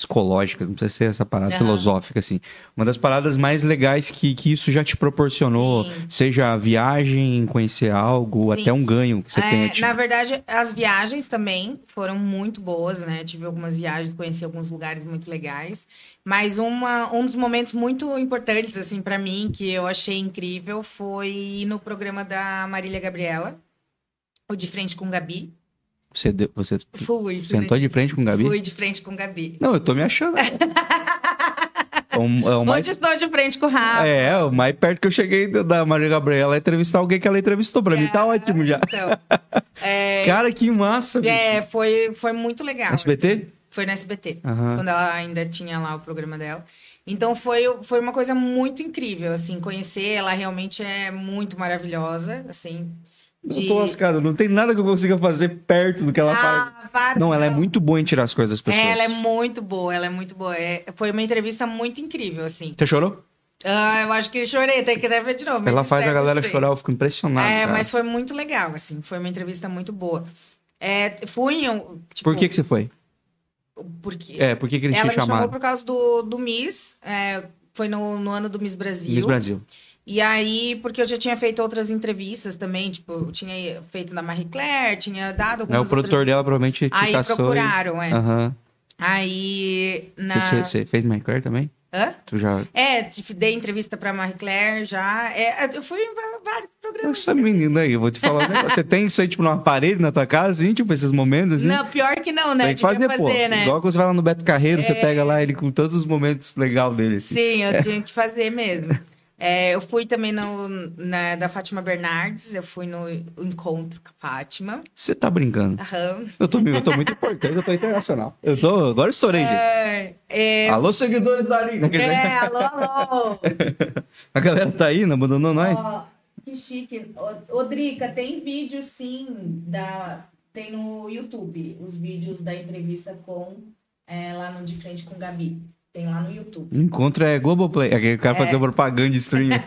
Psicológicas, não precisa ser essa parada Aham. filosófica, assim. Uma das paradas mais legais que, que isso já te proporcionou, Sim. seja a viagem, conhecer algo, Sim. até um ganho que você É, tenha tido. Na verdade, as viagens também foram muito boas, né? Tive algumas viagens, conheci alguns lugares muito legais. Mas uma, um dos momentos muito importantes, assim, para mim, que eu achei incrível, foi ir no programa da Marília Gabriela, o De Frente com Gabi. Você, deu- você Fui. sentou de frente com o Gabi? Fui de frente com Gabi. Não, eu tô me achando. *laughs* é, o, é o mais, Hoje estou de frente com o Rafa. é, o mais perto que eu cheguei da- Maria Gabriela é entrevistar alguém que ela entrevistou. Pra mim tá ótimo já. Então, é, *laughs* Cara, que massa, bicho. é, foi, foi muito legal. SBT? assim. Foi no SBT. Aham. quando ela ainda tinha lá o programa dela. Então foi, foi uma coisa muito incrível, assim, conhecer. Ela realmente é muito maravilhosa, assim. Eu tô lascado, não tem nada que eu consiga fazer perto do que ela faz. Ah, para, Não, ela é muito boa em tirar as coisas das pessoas. Ela é muito boa, ela é muito boa. É, foi uma entrevista muito incrível, assim. Você chorou? Ah, eu acho que chorei, tem que até ver de novo. ela de faz a galera chorar, eu fico impressionado. É, cara. mas foi muito legal, assim. Foi uma entrevista muito boa. É, fui, eu, tipo, Por que, que você foi? Porque É, por que, que eles ela te me chamou chamaram? por causa do, do Miss. é, foi no, no ano do Miss Brasil. Miss Brasil. E aí, porque eu já tinha feito outras entrevistas também, tipo, eu tinha feito na Marie Claire, tinha dado É, algumas o produtor dela provavelmente te Aí caçou. e- procuraram, é. Aham. Aí, na... Você, você fez Marie Claire também? Hã? Tu já... É, dei entrevista pra Marie Claire já. É, eu fui em vários programas. Essa menina aí, eu vou te falar um negócio. Você tem isso aí, tipo, numa parede na tua casa, assim, tipo, esses momentos, assim? Não, pior que não, né? Tem que Devia fazer, pô. né? Igual quando você vai lá no Beto Carreiro, você É. pega lá ele com todos os momentos legais dele. assim. Sim, eu tinha que fazer mesmo. É, eu fui também no, na, da Fátima Bernardes, eu fui no encontro com a Fátima. Você tá brincando. Eu tô, eu tô muito importante, eu tô internacional. Eu tô. Agora estourei. É, é, Alô, seguidores da Aline. Dizer, é, alô, alô. *laughs* A galera tá aí, não abandonou nós? Ó, que chique. Ô, ô, Drica, tem vídeo sim da. Tem no YouTube os vídeos da entrevista com é, lá no De Frente com Gabi. Tem lá no YouTube. Encontro é Globoplay. Aquele cara fazer propaganda de stream. *laughs*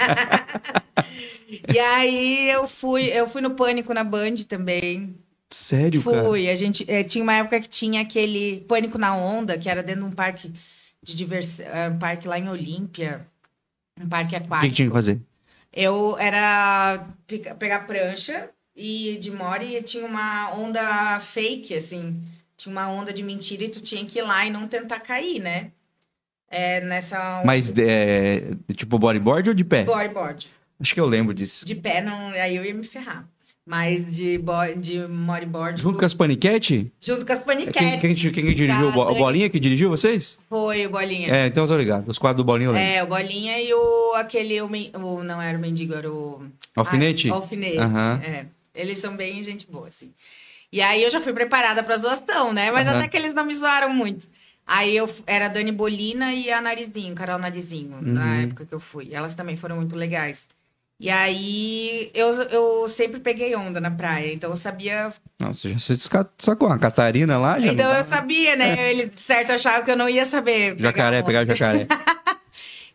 E aí eu fui, eu fui no Pânico na Band também. Sério, cara? Fui. A gente eh, tinha uma época que tinha aquele Pânico na Onda, que era dentro de um parque de diversão, um parque lá em Olímpia, um parque O que, aquático. que tinha que fazer? Eu era pegar prancha e de mori e tinha uma onda fake, assim. Tinha uma onda de mentira e tu tinha que ir lá e não tentar cair, né? É, nessa Mas, é, tipo, bodyboard ou de pé? bodyboard. Acho que eu lembro disso. De pé, não, aí eu ia me ferrar. Mas de, bo- de bodyboard... Junto com as paniquete? junto com as É paniquetes. Quem, quem, quem que dirigiu? O Bo- o Bolinha que dirigiu vocês? Foi o Bolinha. É, então eu tô ligado. Os quadros do Bolinha eu lembro. É, o Bolinha e o aquele. O, men- o- não era o mendigo, era o. Alfinete? Ah, alfinete. Aham. É. Eles são bem gente boa, assim. E aí eu já fui preparada pra zoação, né? Mas Aham. até que eles não me zoaram muito. Aí eu era a Dani Bolina e a Narizinho, Carol Narizinho, na Uhum. época que eu fui. Elas também foram muito legais. E aí eu, eu sempre peguei onda na praia, então eu sabia. Nossa, já se sacou. A Catarina lá já. então eu sabia, né? Eles de certo achavam que eu não ia saber. pegar Jacaré, onda. pegar jacaré. *laughs*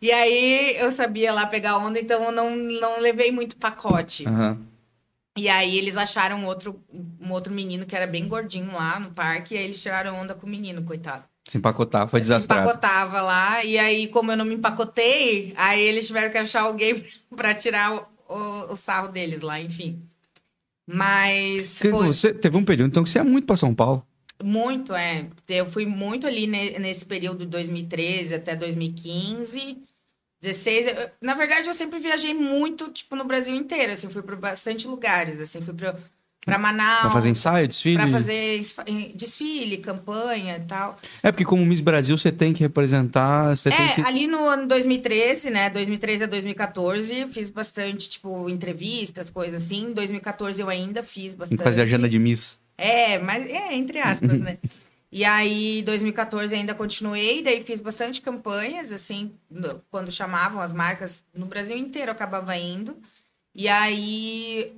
E aí eu sabia lá pegar onda, então eu não, não levei muito pacote. Aham. E aí eles acharam outro, um outro menino que era bem gordinho lá no parque, e aí eles tiraram onda com o menino, coitado. Se empacotar, foi Se desastrado. empacotava lá, e aí, como eu não me empacotei, aí eles tiveram que achar alguém *laughs* pra tirar o, o, o sarro deles lá, enfim. Mas foi Você teve um período, então, que você ia muito pra São Paulo. muito, é. Eu fui muito ali ne- nesse período de 2013 até 2015. 16, eu- na verdade eu sempre viajei muito, tipo, no Brasil inteiro, assim, fui para bastante lugares, assim, fui para Para Manaus. Pra fazer ensaio, desfile? Para fazer desfile, campanha e tal. É porque como Miss Brasil você tem que representar, você tem É, que... ali no ano 2013, né? 2013 a 2014, fiz bastante, tipo, entrevistas, coisas assim. Em 2014 eu ainda fiz Tem bastante. fazer agenda de Miss. É, mas é, entre aspas, né? *laughs* E aí, 2014 ainda continuei, daí fiz bastante campanhas, assim, quando chamavam as marcas no Brasil inteiro, eu acabava indo. E aí,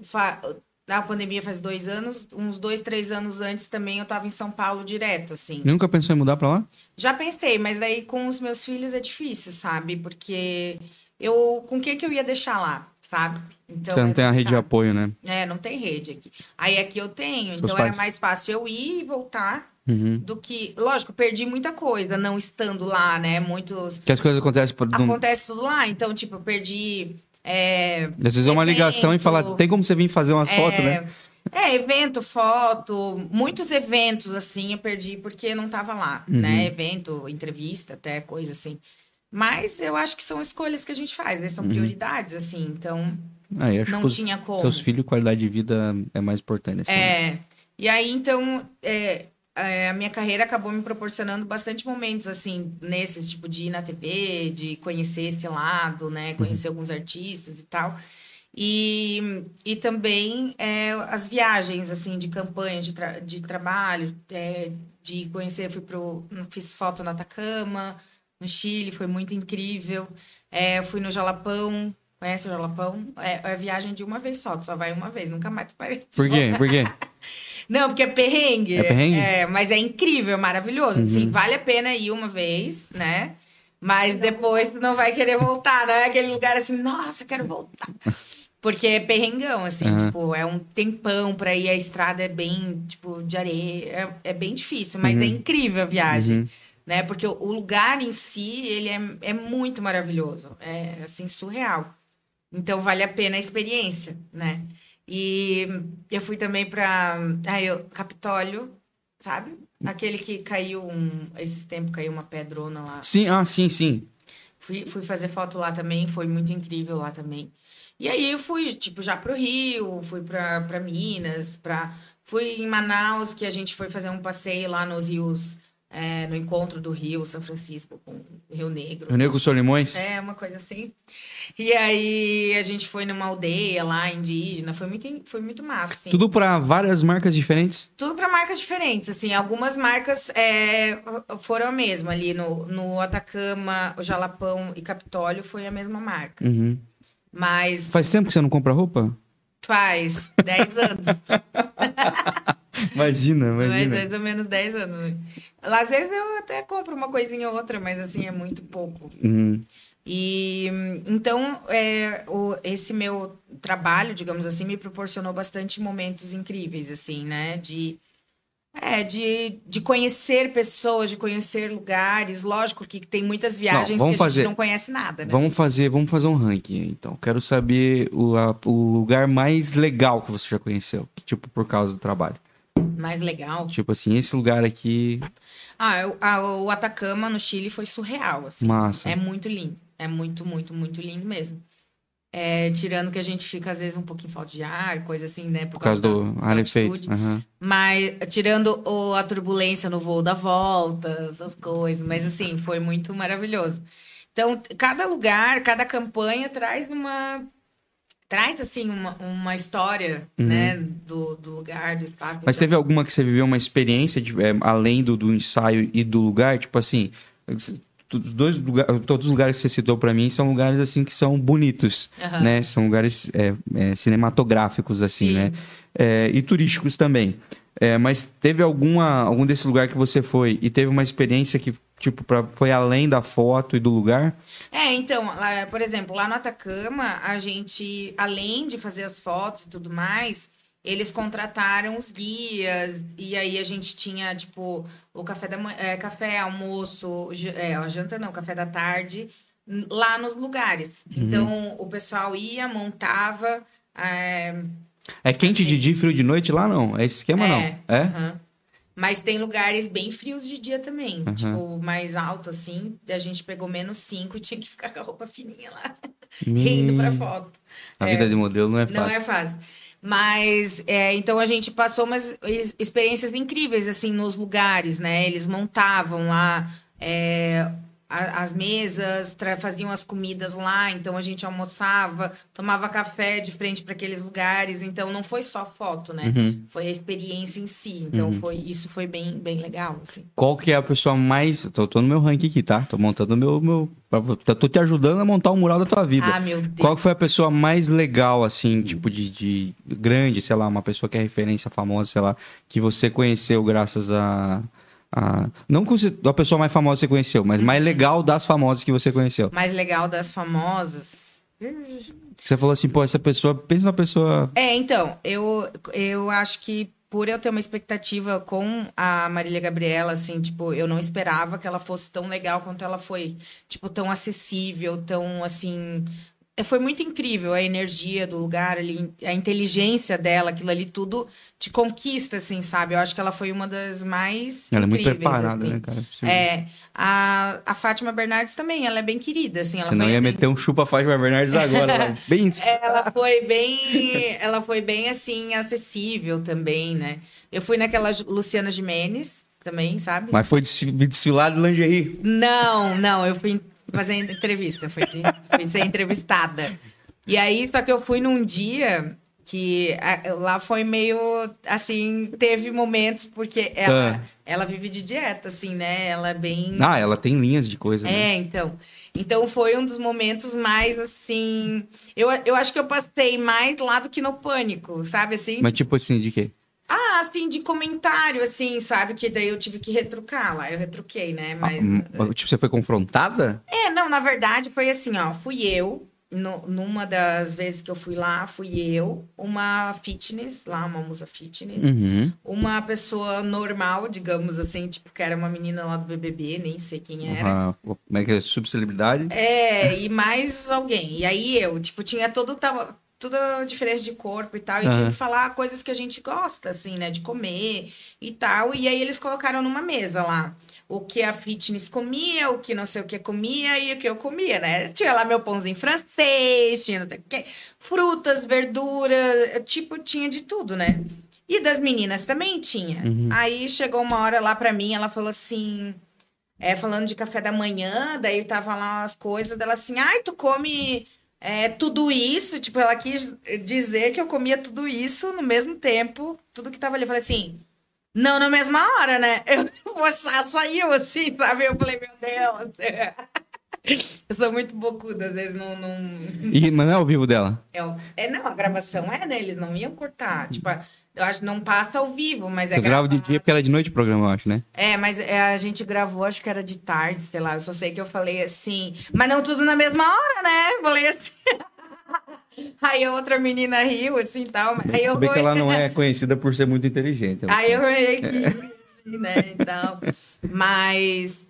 fa- a pandemia faz dois anos, uns dois, três anos antes também eu tava em São Paulo direto, assim. Nunca pensou em mudar pra lá? Já pensei, mas daí com os meus filhos é difícil, sabe? Porque eu, com o que que eu ia deixar lá, sabe? Então, você não é tem a rede de apoio, né? É, não tem rede aqui. Aí aqui eu tenho, Seus então pais? era mais fácil eu ir e voltar Uhum. do que. Lógico, perdi muita coisa não estando lá, né? Muitos. Que as coisas acontecem por... Acontece tudo lá, então, tipo, eu perdi. É, Às vezes é uma ligação e falar, tem como você vir fazer umas fotos, né? é, evento, foto, muitos eventos, assim, eu perdi porque não tava lá, Uhum. né? Evento, entrevista, até coisa assim. Mas eu acho que são escolhas que a gente faz, né? São Uhum. prioridades, assim. Então, Aí, acho não que os tinha como. teus filhos, qualidade de vida é mais importante. momento. É. E aí, então, é, é, a minha carreira acabou me proporcionando bastante momentos, assim, nesses, tipo, de ir na TV, de conhecer esse lado, né? Conhecer alguns artistas e tal. E, e também é, as viagens, assim, de campanha, de, tra- de trabalho, é, de conhecer, fui pro... Fiz foto na Atacama, no Chile, foi muito incrível. É, fui no Jalapão, conhece o Jalapão? É, é viagem de uma vez só, tu só vai uma vez, nunca mais tu vai Por quê? Por quê? *laughs* não, porque é perrengue. É perrengue? É, mas é incrível, maravilhoso. Uhum. Assim, vale a pena ir uma vez, né? Mas depois tu não vai querer voltar. Não é aquele lugar assim, nossa, quero voltar. Porque é perrengão, assim, Aham. tipo, é um tempão pra ir, a estrada é bem, tipo, de areia, é, é bem difícil, mas Uhum. é incrível a viagem, Uhum. né? Porque o, o lugar em si, ele é, é muito maravilhoso, é, assim, surreal. Então, vale a pena a experiência, né? E eu fui também para Capitólio, sabe? Aquele que caiu um, esses tempos caiu uma pedrona lá. Sim, ah, sim, sim. Fui, fui fazer foto lá também, foi muito incrível lá também. E aí eu fui, tipo, já pro Rio, fui pra, pra Minas, pra... fui em Manaus, que a gente foi fazer um passeio lá nos rios, é, no encontro do Rio, São Francisco com o Rio Negro. Rio Negro Solimões? É, uma coisa assim. E aí a gente foi numa aldeia lá, indígena, foi muito, foi muito massa, assim. Tudo pra várias marcas diferentes? Tudo para marcas diferentes, assim, algumas marcas é, foram a mesma ali no, no Atacama, o Jalapão e Capitólio foi a mesma marca. Uhum. Mas Faz tempo que você não compra roupa? faz 10 anos, *laughs* Imagina, imagina. mais ou menos 10 anos. Às vezes eu até compro uma coisinha ou outra, mas assim, é muito pouco. Uhum. E então é, o, esse meu trabalho, digamos assim, me proporcionou bastante momentos incríveis, assim, né? De, é, de, de conhecer pessoas, de conhecer lugares. Lógico que tem muitas viagens vamos que a fazer- gente não conhece nada, né? Vamos fazer, vamos fazer um ranking, então. Quero saber o, a- o lugar mais legal que você já conheceu, tipo, por causa do trabalho. Mais legal. Tipo assim, esse lugar aqui, Ah, eu- a- o Atacama, no Chile, foi surreal, assim. massa. É muito lindo. É muito, muito, muito lindo mesmo. É, tirando que a gente fica, às vezes, um pouquinho falta de ar, coisa assim, né? por causa do da ar efeito. Aham. Mas, tirando o- a turbulência no voo da volta, essas coisas. Mas, assim, foi muito maravilhoso. Então, cada lugar, cada campanha traz uma... Traz, assim, uma, uma história, Uhum. né? Do, do lugar, do espaço. Mas teve alguma que você viveu uma experiência de, é, além do, do ensaio e do lugar? Tipo assim, os dois todos os lugares que você citou pra mim são lugares assim que são bonitos, Aham. né? São lugares é, é, cinematográficos assim, Sim. né? E turísticos também. É, mas teve alguma algum desse lugar que você foi e teve uma experiência que tipo pra, foi além da foto e do lugar? É, então, lá, por exemplo, lá no Atacama, a gente, além de fazer as fotos e tudo mais, eles contrataram os guias, e aí a gente tinha, tipo, o café da manhã, é, café, almoço, é, a janta não, café da tarde, lá nos lugares. Uhum. Então, o pessoal ia, montava. É, É quente de dia e frio de noite lá não? É esse esquema É. não? É? aham. Mas tem lugares bem frios de dia também, Aham. tipo, mais alto assim. A gente pegou menos cinco e *laughs* tinha que ficar com a roupa fininha lá, Meu, rindo pra foto. A É. vida de modelo não é fácil. Não é fácil. Mas, é, então a gente passou umas ex- experiências incríveis, assim, nos lugares, né? Eles montavam lá é, a- as mesas, faziam as comidas lá, então a gente almoçava, tomava café de frente para aqueles lugares. Então não foi só foto, né? Uhum. Foi a experiência em si. Então Uhum. foi, isso foi bem, bem legal, assim. Qual que é a pessoa mais. Tô, tô no meu ranking aqui, tá? Tô montando o meu. meu... pra- Tô te ajudando a montar o mural da tua vida. Ah, meu Deus. Qual que foi a pessoa mais legal, assim, tipo, de, de grande, sei lá, uma pessoa que é referência famosa, sei lá, que você conheceu graças a. a... Não consi- a pessoa mais famosa que você conheceu, mas mais legal das famosas que você conheceu. mais legal das famosas. Você falou assim, pô, essa pessoa. Pensa na pessoa. É, então, eu, eu acho que por eu ter uma expectativa com a Marília Gabriela, assim, tipo, eu não esperava que ela fosse tão legal quanto ela foi. Tipo, tão acessível, tão, assim... é, Foi muito incrível a energia do lugar ali, a inteligência dela, aquilo ali tudo te conquista, assim, sabe? Eu acho que ela foi uma das mais Ela é muito preparada, assim. né, cara? É, a, a Fátima Bernardes também, ela é bem querida, assim. Ela Você não foi ia bem- meter um chupa Fátima Bernardes agora, ela- *laughs* bem. ela foi bem, ela foi bem assim acessível também, né? Eu fui naquela Luciana Gimenez também, sabe? Mas foi desfi- desfilar de lingerie. Não, não, eu fui fazer entrevista, fui, de- ser entrevistada. E aí, só que eu fui num dia que a- lá foi meio assim, teve momentos porque ela, Ah. ela vive de dieta, assim, né? Ela é bem Ah, ela tem linhas de coisa, né? é, então. Então foi um dos momentos mais assim. Eu, eu acho que eu passei mais lá do que no pânico, sabe? Assim, Mas tipo assim, de quê? Ah, assim, de comentário, assim, sabe? Que daí eu tive que retrucar lá. Eu retruquei, né? Mas. Ah, tipo, você foi confrontada? É, não, na verdade foi assim, ó. Fui eu. no- numa das vezes que eu fui lá, fui eu, uma fitness, lá, uma musa fitness, Uhum. uma pessoa normal, digamos assim, tipo, que era uma menina lá do BBB, nem sei quem era. Uma- como é que é? Subcelebridade? É, e mais alguém. E aí eu, tipo, tinha todo tava tudo diferença de corpo e tal, e Aham. tinha que falar coisas que a gente gosta, assim, né, de comer e tal. E aí eles colocaram numa mesa lá o que a fitness comia, o que não sei o que comia e o que eu comia, né? Tinha lá meu pãozinho francês, tinha não sei o que, frutas, verduras, tipo, tinha de tudo, né? E das meninas também tinha. Uhum. Aí chegou uma hora lá pra mim, ela falou assim: é, falando de café da manhã, daí tava lá as coisas dela assim, ai, tu come é, tudo isso, tipo, ela quis dizer que eu comia tudo isso no mesmo tempo, tudo que tava ali. Eu falei assim, não na mesma hora, né? *laughs* Eu só saiu assim, sabe? Eu falei, meu Deus. *laughs* Eu sou muito bocuda, às vezes não. não... E, mas não é ao vivo dela. É, é, não, a gravação é, né? Eles não iam cortar. Tipo, eu acho que não passa ao vivo, mas é Vocês gravam de dia porque era de noite o programa, eu acho, né? É, mas é, a gente gravou, acho que era de tarde, sei lá. Eu só sei que eu falei assim, mas não tudo na mesma hora, né? Falei assim. *laughs* Aí a outra menina riu, assim tal. Aí eu Saber que ela *laughs* não é conhecida por ser muito inteligente. Aí eu meio que ri, assim, né? Então. Mas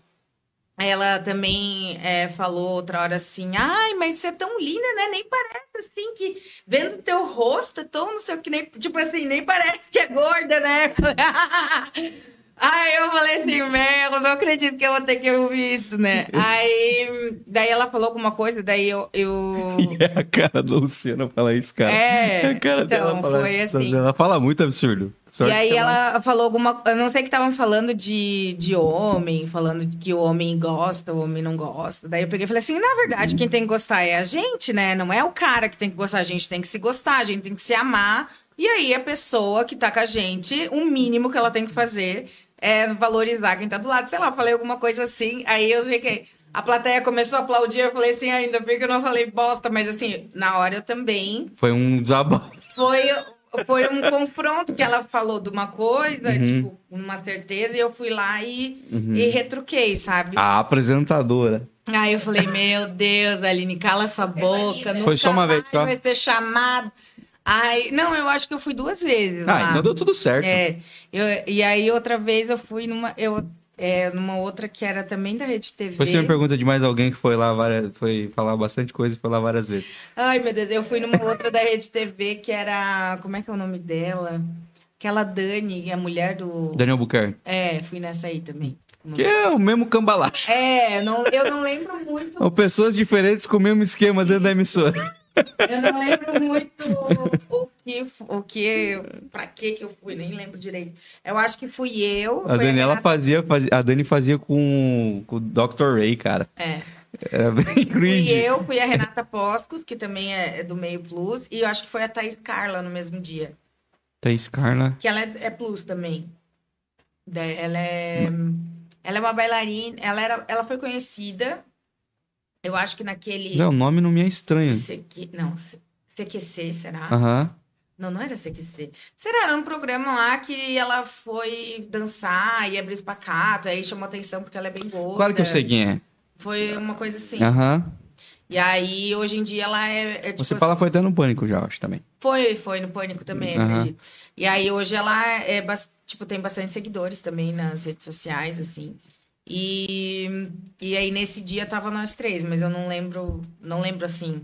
ela também é, falou outra hora assim: ai, mas você é tão linda, né? Nem parece assim que vendo teu rosto é tão não sei o que, nem, tipo assim, nem parece que é gorda, né? *laughs* Aí eu falei assim, eu não acredito que eu vou ter que ouvir isso, né? *laughs* Aí, daí ela falou alguma coisa, daí eu. eu... E é a cara da Luciana falar isso, cara. É, a cara então, dela falar foi isso. assim. Ela fala muito absurdo. Sorte e aí que ela falou alguma. Eu não sei que estavam falando de, de homem, falando que o homem gosta, o homem não gosta. Daí eu peguei e falei assim: na verdade, quem tem que gostar é a gente, né? Não é o cara que tem que gostar, a gente tem que se gostar, a gente tem que se amar. E aí a pessoa que tá com a gente, o mínimo que ela tem que fazer é valorizar quem tá do lado. Sei lá, falei alguma coisa assim. Aí eu sei que a plateia começou a aplaudir. Eu falei assim: "Ah, ainda bem que eu não falei bosta, mas assim, na hora eu também Foi um desabafo. foi, foi um confronto que ela falou de uma coisa, Uhum. tipo, uma certeza, e eu fui lá e, Uhum. e retruquei, sabe? A apresentadora. Aí eu falei, meu Deus, Aline, cala essa boca. Nunca Foi só uma vez só? vai ser chamado. Ai, não, eu acho que eu fui duas vezes. Ah, lá. então deu tudo certo. É, eu, e aí outra vez eu fui numa, eu, é, numa outra que era também da Rede TV. Você me pergunta de mais alguém que foi lá várias, foi falar bastante coisa e foi lá várias vezes. Ai, meu Deus, eu fui numa outra da Rede TV que era, como é que é o nome dela? Aquela Dani, a mulher do... Daniel Buquerque. É, fui nessa aí também. Que é o mesmo cambalacho. É, não, eu não lembro muito. São pessoas diferentes com o mesmo esquema dentro da emissora. Eu não lembro muito o que o que para que que eu fui, nem lembro direito. Eu acho que fui eu. A Daniela Renata- fazia, fazia. A Dani fazia com, com o Dr. Ray, cara. É. Era bem Fui cringe. eu, fui a Renata Poscos, que também é é do meio plus, e eu acho que foi a Thaís Carla no mesmo dia. Thaís Carla. Que ela é, é plus também. Ela é. Ela é uma bailarina. Ela, era, ela foi conhecida. Eu acho que naquele. Não, o nome não me é estranho. CQ, não, CQC, será? Aham. Não, não era CQC. Será? Era um programa lá que ela foi dançar e abrir espacato, aí chamou atenção porque ela é bem gorda. Claro que eu sei quem é. Foi uma coisa assim. Aham. E aí, hoje em dia, ela é. é tipo Você fala assim- foi até no pânico já, acho também. Foi, foi no Pânico também, Aham. acredito. E aí, hoje ela é, tipo, tem bastante seguidores também nas redes sociais, assim. E, e aí, nesse dia, tava nós três, mas eu não lembro, não lembro assim,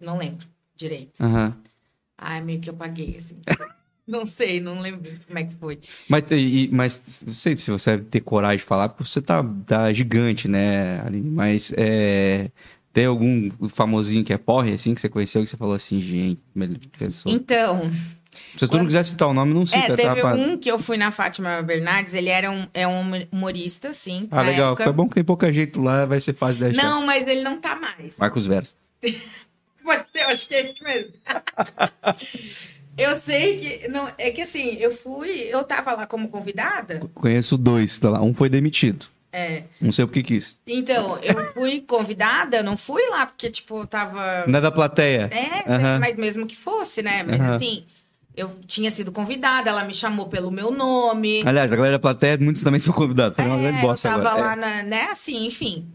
não lembro direito. Aham. Ai, meio que eu paguei, assim. *laughs* não sei, não lembro como é que foi. Mas, e- mas não sei se você vai ter coragem de falar, porque você tá, tá gigante, né, Aline? Mas é, tem algum famosinho que é porre, assim, que você conheceu, que você falou assim, gente, melhor pessoa. Então, Se tu não quiser citar o nome, não cita, é, teve tá? um que eu fui na Fátima Bernardes, ele era um, é um humorista, sim. Ah, legal. época. Foi bom que tem pouca gente lá, vai ser fácil de achar. Não, mas ele não tá mais. Marcos Veras. *laughs* Pode ser, eu acho que é isso mesmo. *laughs* eu sei que. Não, é que assim, eu fui, eu tava lá como convidada. Conheço dois, tá lá. Um foi demitido. É. Não sei o que quis. Então, eu fui convidada, eu não fui lá porque, tipo, eu tava. Não é da plateia. É, mas mesmo que fosse, né? Mas Aham. assim, eu tinha sido convidada, ela me chamou pelo meu nome. Aliás, a galera da plateia, muitos também são convidados. Foi uma É, grande bosta eu tava agora. lá, na, né, assim, enfim.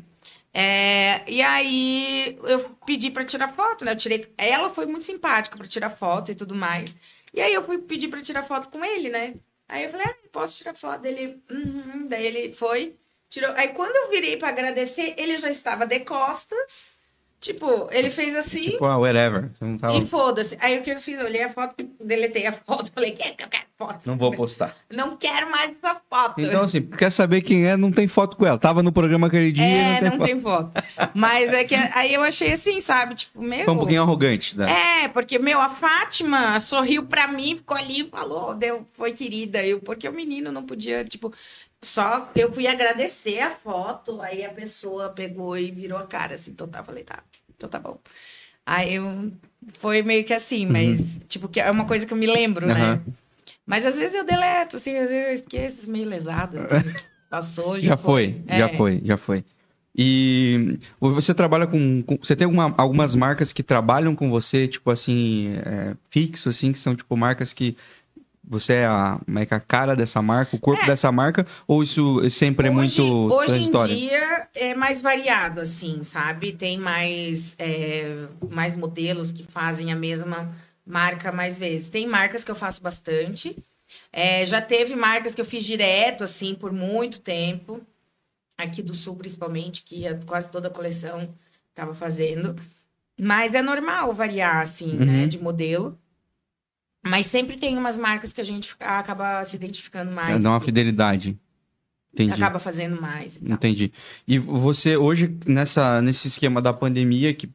É, e aí eu pedi pra tirar foto, né? Eu tirei. Ela foi muito simpática pra tirar foto e tudo mais. E aí eu fui pedir pra tirar foto com ele, né? Aí eu falei, ah, posso tirar foto dele? Uhum. Daí ele foi, tirou. Aí quando eu virei pra agradecer, ele já estava de costas. Tipo, ele fez assim. Tipo, ah, whatever. Não tava... E foda-se. Aí o que eu fiz? Eu olhei a foto, deletei a foto, falei, quer que eu quero foto? Não vou postar. Não quero mais essa foto. Então, assim, quer saber quem é, não tem foto com ela. Tava no programa aquele dia e É, não tem não foto. tem foto. Mas é que aí eu achei assim, sabe? Tipo, meu. Foi um pouquinho arrogante, né? É, porque, meu, a Fátima sorriu pra mim, ficou ali e falou, deu, foi querida. Eu, porque o menino não podia, tipo, só eu fui agradecer a foto, aí a pessoa pegou e virou a cara, assim, então tá, falei, tá, então tá bom. Aí eu, foi meio que assim, mas, tipo, que é uma coisa que eu me lembro, né? Uhum. Aham. Mas às vezes eu deleto, assim, às vezes eu esqueço, meio lesado. assim. *laughs* Passou, já, Já foi, É. já foi, já foi. E você trabalha com. com- você tem alguma- algumas marcas que trabalham com você, tipo assim, é, fixo, assim, que são tipo marcas que você é a, é é a cara dessa marca, o corpo É. dessa marca, ou isso sempre é muito hoje em transitório? dia é mais variado, assim, sabe? Tem mais, é, mais modelos que fazem a mesma marca mais vezes. Tem marcas que eu faço bastante. É, já teve marcas que eu fiz direto, assim, por muito tempo. Aqui do Sul, principalmente, que quase toda a coleção estava fazendo. Mas é normal variar, assim, né, Uhum. de modelo. Mas sempre tem umas marcas que a gente acaba se identificando mais. Dá uma assim. fidelidade. Entendi. acaba fazendo mais. e. Entendi. E você hoje, nessa, nesse esquema da pandemia, que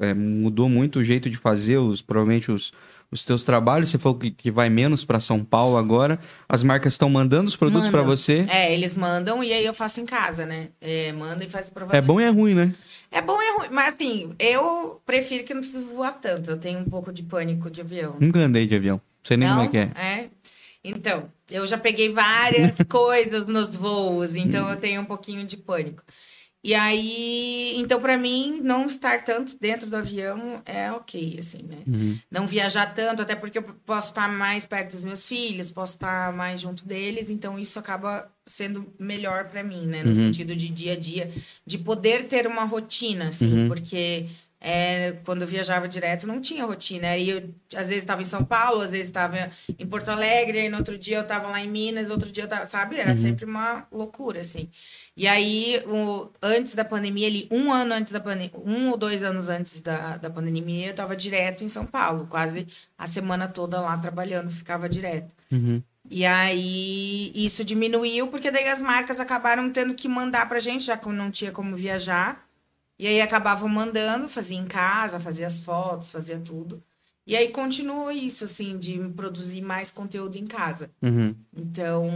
é, mudou muito o jeito de fazer, os, provavelmente os, os teus trabalhos, você falou que, que vai menos para São Paulo agora, as marcas estão mandando os produtos para você. É, eles mandam e aí eu faço em casa, né? É, manda e faz prova. É bom e é ruim, né? É bom e é ruim. Mas assim, eu prefiro que não preciso voar tanto. Eu tenho um pouco de pânico de avião. Nunca andei de avião. Não sei nem não? como é que é. É. Então, eu já peguei várias *laughs* coisas nos voos, então eu tenho um pouquinho de pânico. E aí, então para mim não estar tanto dentro do avião é ok, assim, né? Uhum. Não viajar tanto, até porque eu posso estar mais perto dos meus filhos, posso estar mais junto deles, então isso acaba sendo melhor para mim, né? No Uhum. sentido de dia a dia, de poder ter uma rotina, assim, Uhum. porque é, quando eu viajava direto não tinha rotina. Aí eu, às vezes, estava em São Paulo, às vezes estava em Porto Alegre, aí no outro dia eu estava lá em Minas, outro dia eu tava, sabe? Era Uhum. sempre uma loucura, assim. E aí, o, antes da pandemia, ali, um ano antes da pandemia, um ou dois anos antes da, da pandemia, eu estava direto em São Paulo, quase a semana toda lá trabalhando, ficava direto. Uhum. E aí isso diminuiu, porque daí as marcas acabaram tendo que mandar pra gente, já que não tinha como viajar. E aí acabavam mandando, fazia em casa, fazia as fotos, fazia tudo. E aí continua isso, assim, de produzir mais conteúdo em casa. Uhum. Então,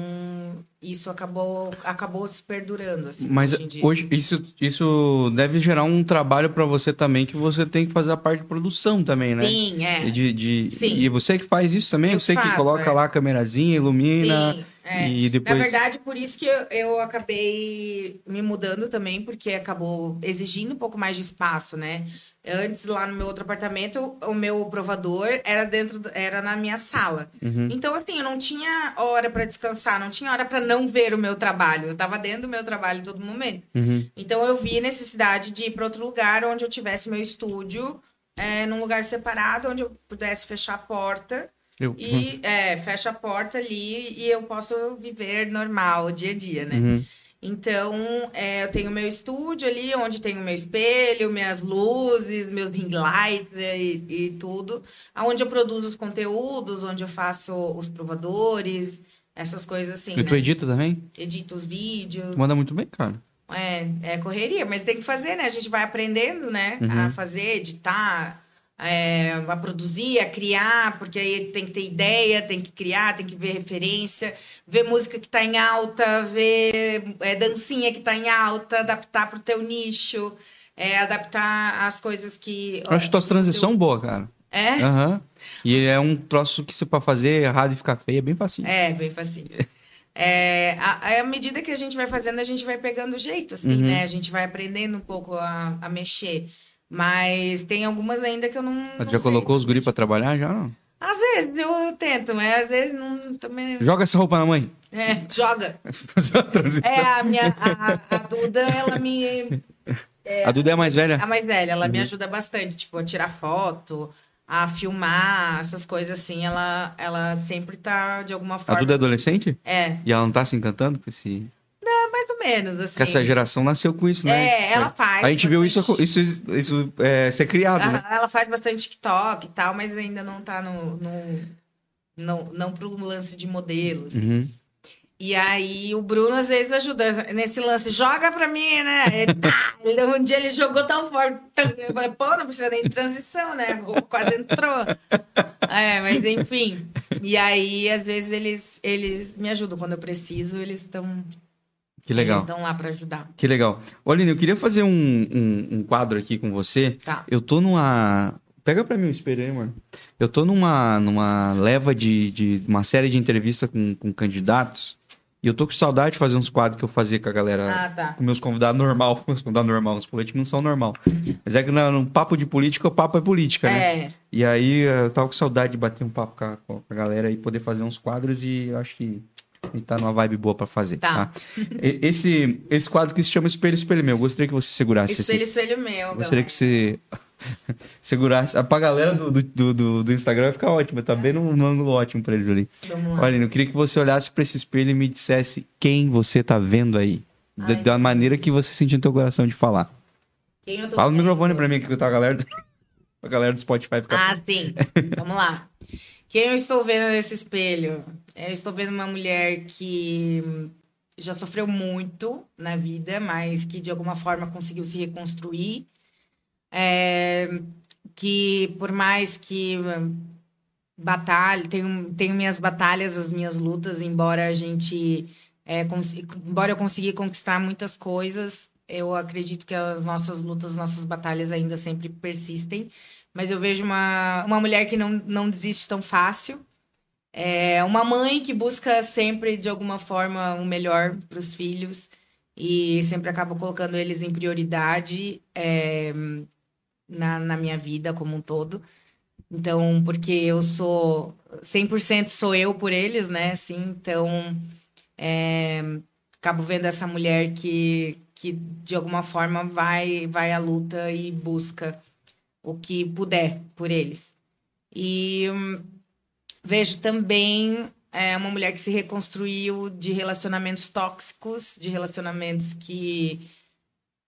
isso acabou, acabou se perdurando, assim, Mas hoje isso, isso deve gerar um trabalho para você também, que você tem que fazer a parte de produção também, né? Sim, é. De, de- Sim. E você que faz isso também? Eu você que faço, coloca é. lá a câmerazinha, ilumina Sim, é. e depois... Na verdade, por isso que eu, eu acabei me mudando também, porque acabou exigindo um pouco mais de espaço, né? Antes, lá no meu outro apartamento, o meu provador era dentro, era na minha sala. Uhum. Então, assim, eu não tinha hora para descansar, não tinha hora para não ver o meu trabalho. Eu tava dentro do meu trabalho em todo momento. Uhum. Então, eu vi necessidade de ir para outro lugar onde eu tivesse meu estúdio, é, num lugar separado, onde eu pudesse fechar a porta Eu- e é, fecha a porta ali e eu posso viver normal, dia a dia, né? Uhum. Então, é, eu tenho meu estúdio ali, onde tem o meu espelho, minhas luzes, meus ring lights e, e tudo. Onde eu produzo os conteúdos, onde eu faço os provadores, essas coisas assim, E tu né? edita também? Edito os vídeos. Tu manda muito bem, cara. É, é correria, mas tem que fazer, né? A gente vai aprendendo, né? Uhum. A fazer, editar, é, a produzir, a criar, porque aí tem que ter ideia, tem que criar, tem que ver referência, ver música que tá em alta, ver é, dancinha que tá em alta, adaptar pro teu nicho, é, adaptar as coisas que. Eu acho tuas transição boa, cara. É? Aham. E é um troço que você pra fazer errado e ficar feio é bem facinho. É, bem facinho. *laughs* É, a- à medida que a gente vai fazendo, a gente vai pegando jeito, assim, Uhum. né? A gente vai aprendendo um pouco a, a mexer. Mas tem algumas ainda que eu não. Mas não já sei. colocou os guri pra trabalhar já? Não? Às vezes eu tento, mas às vezes não também. Joga essa roupa na mãe. É, joga. *laughs* Fazer uma transição. É, a minha. A, a Duda, ela me. A Duda é a mais velha? A mais velha, ela me Uhum. ajuda bastante, tipo, a tirar foto, a filmar, essas coisas assim. Ela, ela sempre tá, de alguma A forma. Duda é adolescente? É, E ela não tá se encantando com esse. Mais ou menos, assim. Porque essa geração nasceu com isso, né? É, ela faz. A gente viu isso, isso, isso é, ser criado, né? Aham, Ela faz bastante TikTok e tal, mas ainda não tá no. no não, não pro lance de modelos. Uhum. E aí o Bruno às vezes ajuda nesse lance, joga pra mim, né? E tá, um dia ele jogou tão forte. Eu falei, pô, não precisa nem de transição, né? Quase entrou. É, mas enfim. E aí, às vezes, eles, eles me ajudam quando eu preciso, eles estão. Que legal. Eles estão lá pra ajudar. Que legal. Olha, eu queria fazer um, um, um quadro aqui com você. Tá. Eu tô numa. Pega pra mim o espelho aí, mano. Eu tô numa, numa leva de, de uma série de entrevistas com, com candidatos. E eu tô com saudade de fazer uns quadros que eu fazia com a galera. Ah, tá. Com meus convidados normal. *laughs* Meus convidados normal. Os políticos não são normal. Mas é que no, no papo de política, o papo é política, né? É, E aí eu tava com saudade de bater um papo com a, com a galera e poder fazer uns quadros e eu acho que a gente tá numa vibe boa pra fazer, tá? Tá. Esse, esse quadro que se chama Espelho, Espelho Meu, eu gostaria que você segurasse espelho, esse. espelho meu. Gostaria galera. que você *laughs* segurasse. Pra galera do, do, do, do- Instagram vai ficar ótimo, tá bem no ângulo ótimo pra eles ali. Olha, eu queria que você olhasse pra esse espelho e me dissesse quem você tá vendo aí. Da, Ai, da maneira que você sentiu no teu coração de falar. Quem eu tô Fala no microfone pra mim, que tá a galera do, *laughs* a galera do Spotify. Ah, sim. *laughs* Vamos lá. Quem eu estou vendo nesse espelho? Eu estou vendo uma mulher que já sofreu muito na vida, mas que de alguma forma conseguiu se reconstruir. É, que por mais que hum, batalha, tenho, tenho minhas batalhas, as minhas lutas, embora a gente, é, embora eu consegui conquistar muitas coisas, eu acredito que as nossas lutas, nossas batalhas ainda sempre persistem. Mas eu vejo uma, uma mulher que não, não desiste tão fácil. É uma mãe que busca sempre, de alguma forma, o melhor para os filhos e sempre acaba colocando eles em prioridade é, na, na minha vida como um todo. Então, porque eu sou 100% sou eu por eles, né? Assim, então, é, acabo vendo essa mulher que, que de alguma forma vai, vai à luta e busca o que puder por eles. E hum, vejo também é, uma mulher que se reconstruiu de relacionamentos tóxicos, de relacionamentos que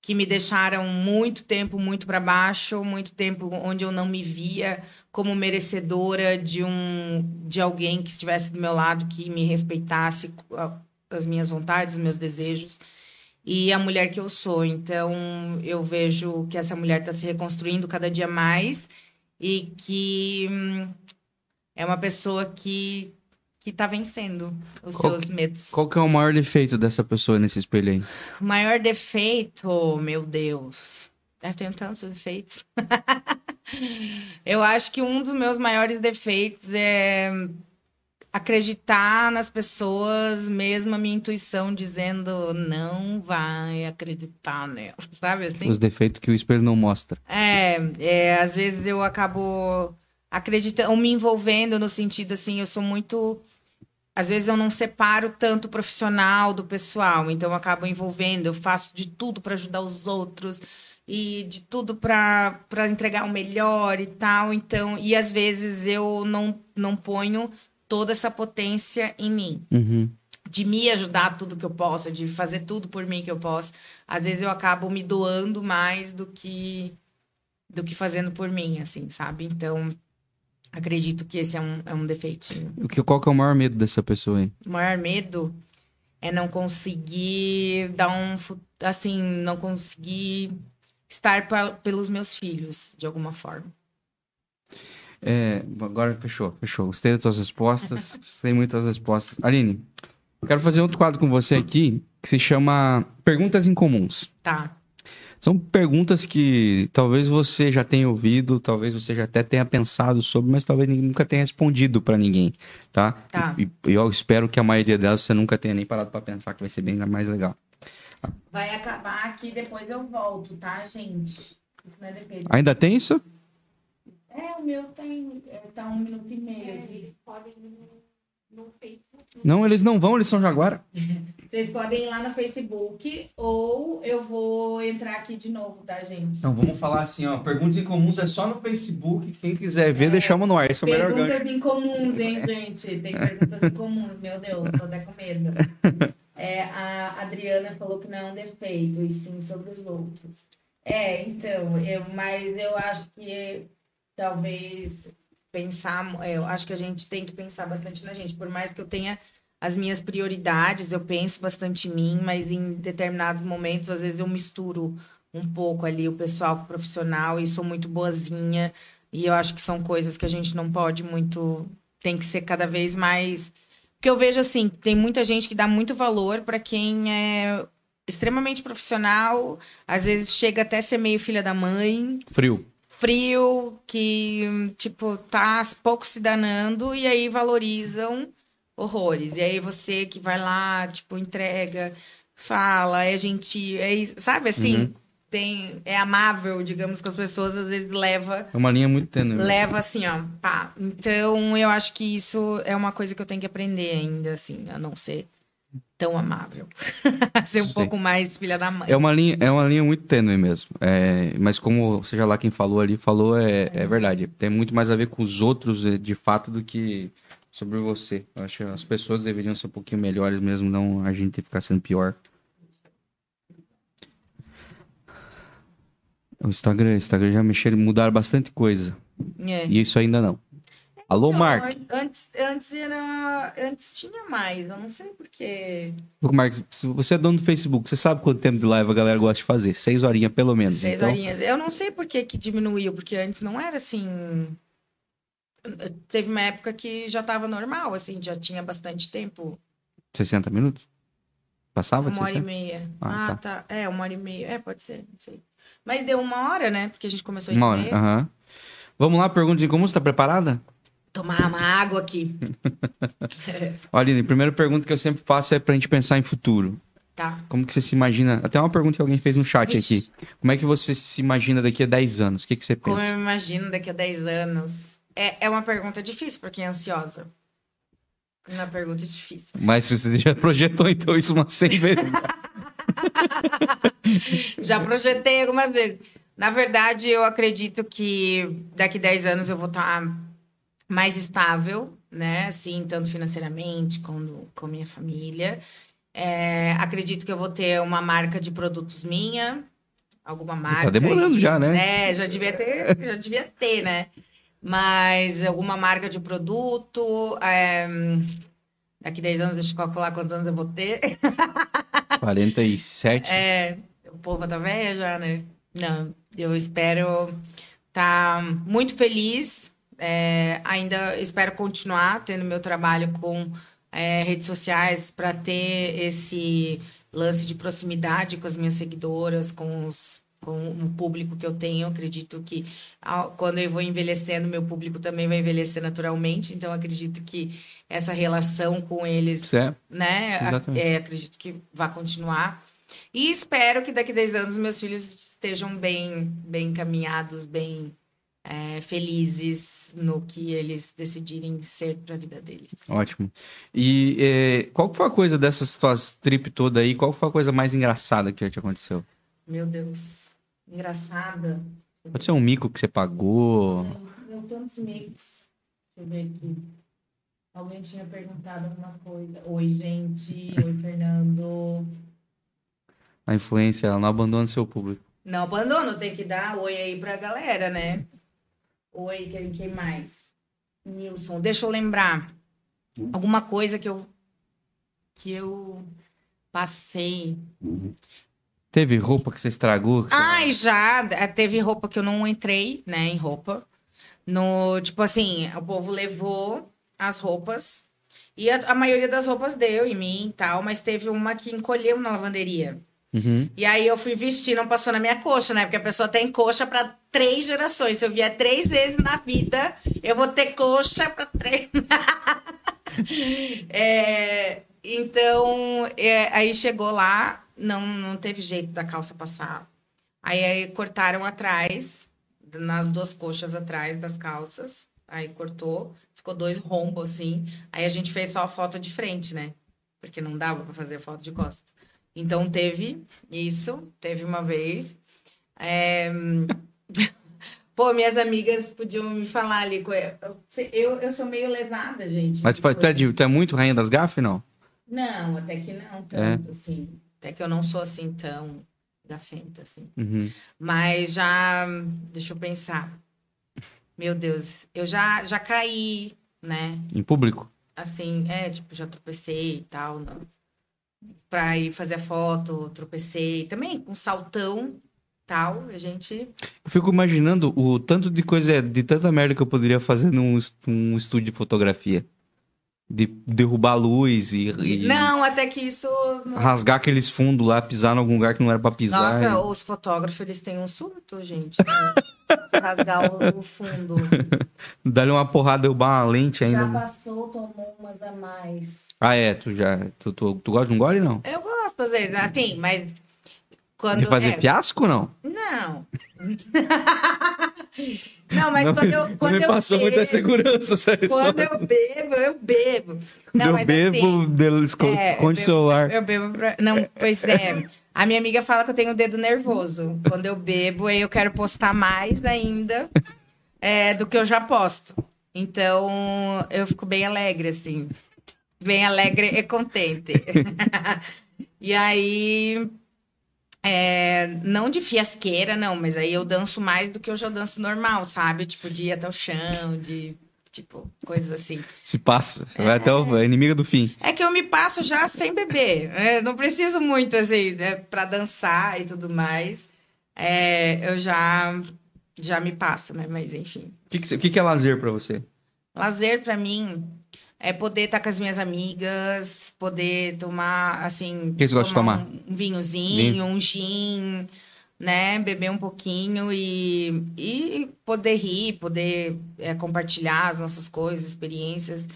que me deixaram muito tempo muito para baixo, muito tempo onde eu não me via como merecedora de um de alguém que estivesse do meu lado, que me respeitasse a- as minhas vontades, os meus desejos e a mulher que eu sou. Então, eu vejo que essa mulher está se reconstruindo cada dia mais e que hum, é uma pessoa que que tá vencendo os Qual seus medos. Qual que é o maior defeito dessa pessoa nesse espelho aí? O maior defeito, meu Deus. Eu tenho tantos defeitos. *laughs* eu acho que um dos meus maiores defeitos é acreditar nas pessoas, mesmo a minha intuição dizendo não vai acreditar nela, *laughs* sabe assim? Os defeitos que o espelho não mostra. É, é às vezes eu acabo acreditando, ou me envolvendo no sentido assim, eu sou muito às vezes eu não separo tanto o profissional do pessoal, então eu acabo envolvendo, eu faço de tudo para ajudar os outros e de tudo para entregar o melhor e tal, então, e às vezes eu não, não ponho toda essa potência em mim. Uhum. De me ajudar tudo que eu posso, de fazer tudo por mim que eu posso. Às vezes eu acabo me doando mais do que do que fazendo por mim, assim, sabe? Então, acredito que esse é um, é um defeitinho. O que, qual que é o maior medo dessa pessoa aí? O maior medo é não conseguir dar um... Assim, não conseguir estar pra, pelos meus filhos, de alguma forma. É, agora fechou, fechou. Gostei das suas respostas. *laughs* Gostei muito das respostas. Aline, quero fazer outro quadro com você aqui que se chama Perguntas Incomuns. Tá. São perguntas que talvez você já tenha ouvido, talvez você já até tenha pensado sobre, mas talvez nunca tenha respondido para ninguém, tá? Tá. E, e eu espero que a maioria delas você nunca tenha nem parado para pensar que vai ser bem mais legal. Vai acabar aqui, depois eu volto, tá, gente? Isso não é depende. Ainda tem isso? É, o meu tem. é, Tá um minuto e meio. É, eles podem no, no Facebook. Não, eles não vão, eles são Jaguara. *laughs* Vocês podem ir lá no Facebook ou eu vou entrar aqui de novo, tá, gente? Então vamos falar assim, ó. Perguntas incomuns é só no Facebook. Quem quiser ver, deixamos no ar. Esse é o melhor gancho. Perguntas incomuns, hein, gente? Tem perguntas incomuns, meu Deus, tô até com medo. É, a Adriana falou que não é um defeito, e sim sobre os outros. É, então, eu, mas eu acho que talvez pensar, é, eu acho que a gente tem que pensar bastante na gente, por mais que eu tenha as minhas prioridades, eu penso bastante em mim, mas em determinados momentos, às vezes eu misturo um pouco ali o pessoal com o profissional e sou muito boazinha, e eu acho que são coisas que a gente não pode muito, tem que ser cada vez mais porque eu vejo assim, tem muita gente que dá muito valor para quem é extremamente profissional, às vezes chega até ser meio filha da mãe, Frio. Frio, que, tipo, tá pouco se danando e aí valorizam horrores. E aí você que vai lá, tipo, entrega, fala, é gentil, é, sabe assim? Uhum. Tem, é amável, digamos, com as pessoas, às vezes leva É uma linha muito tênue. leva assim, ó, pá. Então, eu acho que isso é uma coisa que eu tenho que aprender ainda, assim, a não ser tão amável. *laughs* Ser um Sim. pouco mais filha da mãe. É uma linha, é uma linha muito tênue mesmo. É, mas como seja lá quem falou ali, falou, é, é verdade. Tem muito mais a ver com os outros, eh, de fato, do que sobre você. Eu acho que as pessoas deveriam ser um pouquinho melhores mesmo, não a gente ficar sendo pior. O Instagram, o Instagram já mexeram, mudaram bastante coisa. É. E isso ainda não. Alô, Então, Mark. an- Antes, antes era. Antes tinha mais, eu não sei porquê. Mark, se você é dono do Facebook, você sabe quanto tempo de live a galera gosta de fazer? Seis horinhas, pelo menos. Seis então, horinhas. Eu não sei por que, que diminuiu, porque antes não era assim. Teve uma época que já tava normal, assim, já tinha bastante tempo. 60 minutos? Passava de Uma hora e 60? meia. Ah, Ah, tá. É, uma hora e meia. É, pode ser, não sei. Mas deu uma hora, né? Porque a gente começou Uma a hora, aham. Vamos lá, perguntas em comum, você tá preparada? Tomar uma água aqui. *laughs* Olha, Aline, a primeira pergunta que eu sempre faço é pra gente pensar em futuro. Tá. Como que você se imagina? Até uma pergunta que alguém fez no chat Ixi. aqui. Como é que você se imagina daqui a 10 anos? O que, que você Como pensa? eu me imagino daqui a 10 anos? É, é uma pergunta difícil pra quem é ansiosa. Uma pergunta difícil. Mas você já projetou então isso umas 100 vezes. *laughs* Já projetei algumas vezes. Na verdade, eu acredito que daqui 10 anos eu vou estar mais estável, né? Assim, tanto financeiramente como com minha família. É, acredito que eu vou ter uma marca de produtos minha, alguma marca. tá demorando aí, já, né? É, já devia ter, já devia ter, né? Mas alguma marca de produto. é, daqui 10 anos, deixa eu calcular quantos anos eu vou ter. *laughs* 47. É, o povo tá velha já, né? Não, eu espero tá muito feliz. É, ainda espero continuar tendo meu trabalho com é, redes sociais para ter esse lance de proximidade com as minhas seguidoras, com os com o público que eu tenho. Eu acredito que ao- quando eu vou envelhecendo, meu público também vai envelhecer naturalmente. Então, acredito que essa relação com eles, Certo. né? é, acredito que vai continuar. E espero que daqui a 10 anos meus filhos estejam bem, bem encaminhados, bem é, felizes no que eles decidirem ser para a vida deles. Ótimo. E é, qual foi a coisa dessas tuas trip toda aí? Qual foi a coisa mais engraçada que já te aconteceu? Meu Deus, engraçada. Pode ser um mico que você pagou. Meu, tantos mix. Deixa eu ver aqui. Alguém tinha perguntado alguma coisa. Oi, gente. Oi, *laughs* Fernando. A influência, ela não abandona seu público. Não abandono, tem que dar oi aí pra galera, né? Oi, quem, quem mais? Nilson, deixa eu lembrar. Alguma coisa que eu que eu passei. Teve roupa que você estragou? que você- Ai, já. eh, Teve roupa que eu não entrei, né, em roupa. No, tipo assim, o povo levou as roupas e a, a maioria das roupas deu em mim e tal, mas teve uma que encolheu na lavanderia. Uhum. E aí eu fui vestir, não passou na minha coxa, né? Porque a pessoa tem coxa para três gerações. Se eu vier três vezes na vida, eu vou ter coxa para três. *laughs* É, então, é, aí chegou lá, não, não teve jeito da calça passar. Aí, aí cortaram atrás, nas duas coxas atrás das calças. Aí cortou, ficou dois rombos assim. Aí a gente fez só a foto de frente, né? Porque não dava para fazer a foto de costas. Então teve isso, teve uma vez. É, *laughs* Pô, minhas amigas podiam me falar ali. Eu, eu sou meio lesada, gente. Mas tu, faz- tu é, de- tu é muito rainha das gafes, não? Não, até que não É. tanto, assim. Até que eu não sou assim tão gafenta, assim. Uhum. Mas já, deixa eu pensar. Meu Deus, eu já, já caí, né? Em público? Assim, é, tipo, já tropecei e tal, não. Pra ir fazer a foto, tropecei. Também com saltão, tal, a gente... Eu fico imaginando o tanto de coisa, de tanta merda que eu poderia fazer num, num estúdio de fotografia. De derrubar a luz e, e Não, até que isso... rasgar aqueles fundos lá, pisar em algum lugar que não era pra pisar. Nossa, os fotógrafos, eles têm um surto, gente. né? *laughs* Rasgar o, o fundo. *laughs* e Dar-lhe uma porrada, derrubar uma lente ainda. Já passou, tomou umas a mais. Ah, é, tu já. Tu, tu, tu gosta de um gole, não? Eu gosto, às vezes, assim, mas... Quando, fazer é, fiasco, não? Não. *laughs* não, mas não, quando eu, quando me eu passou bebo, muita segurança, sério. Quando eu bebo, eu bebo. Não, eu mas bebo, assim, é, bebo- celular. Eu bebo pra... Não, pois é. A minha amiga fala que eu tenho o dedo nervoso. Quando eu bebo, aí eu quero postar mais ainda é, do que eu já posto. Então, eu fico bem alegre, assim. Bem alegre e contente. *laughs* e aí... é, não de fiasqueira, não, mas aí eu danço mais do que eu já danço normal, sabe? Tipo, de ir até o chão, de... Tipo, coisas assim. Se passa. Você vai até o é inimiga do fim. É que eu me passo já sem beber. É, não preciso muito, assim, né, pra dançar e tudo mais. É, eu já, já me passo, né? Mas, enfim. O que, que, que que é lazer pra você? Lazer, pra mim, é poder estar com as minhas amigas, poder tomar, assim... O que você gosta de tomar? Um, vinhozinho, um gin, né? Beber um pouquinho e, e poder rir, poder é, compartilhar as nossas coisas, experiências.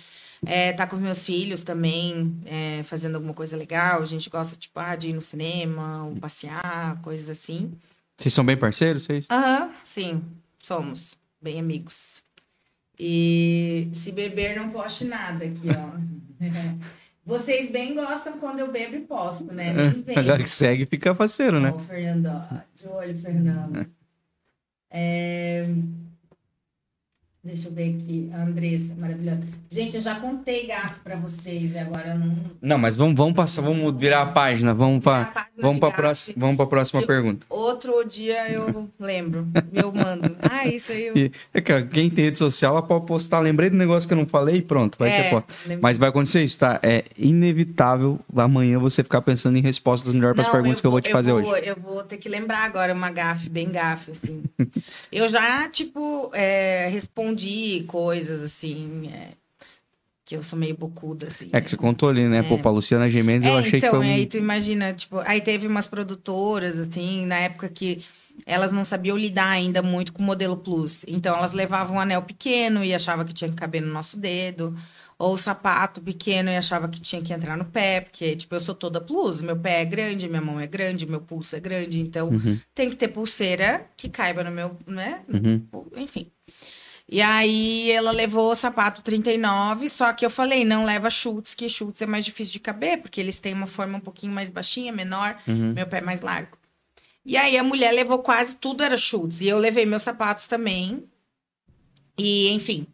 É, tá com os meus filhos também, é, fazendo alguma coisa legal. A gente gosta, tipo, ah, de ir no cinema, ou passear, coisas assim. Vocês são bem parceiros, vocês? Aham, sim, somos bem amigos. E se beber, não poste nada aqui, ó. *laughs* Vocês bem gostam quando eu bebo e posto, né? Vem. Agora que segue, fica parceiro, né? Ó, Fernando, ó, de olho, Fernando. É, Deixa eu ver aqui, a Andressa, maravilhosa. Gente, eu já contei gato pra vocês e agora eu não. Não, mas vamos, vamos passar, vamos virar a página, vamos para vamos para próxima, vamos para próxima Eu- pergunta. Outro dia eu lembro, eu mando. Ah, isso aí eu. *laughs* E, é, cara, quem tem rede social, ela pode postar. Lembrei do negócio que eu não falei e pronto, vai ser É, posta. lembro. Mas vai acontecer isso, tá? É inevitável amanhã você ficar pensando em respostas melhores para as perguntas que eu vou te fazer vou, hoje. Eu vou ter que lembrar agora uma gafe, bem gafe, assim. *laughs* eu já, tipo, é, respondi coisas, assim, é, que eu sou meio bocuda, assim. É que você contou ali, né? É. Pô, pra Luciana Gimenez, eu É, achei então, que foi um... aí tu imagina, tipo, aí teve umas produtoras, assim, na época que elas não sabiam lidar ainda muito com o modelo plus. Então, elas levavam um anel pequeno e achava que tinha que caber no nosso dedo. Ou sapato pequeno e achava que tinha que entrar no pé, porque, tipo, eu sou toda plus. Meu pé é grande, minha mão é grande, meu pulso é grande. Então, Uhum, tem que ter pulseira que caiba no meu, né? uhum. Enfim. E aí ela levou o sapato 39, só que eu falei, não leva chutes, que chutes é mais difícil de caber, porque eles têm uma forma um pouquinho mais baixinha, menor, Uhum. meu pé é mais largo. E aí a mulher levou quase tudo era chutes, e eu levei meus sapatos também. E enfim.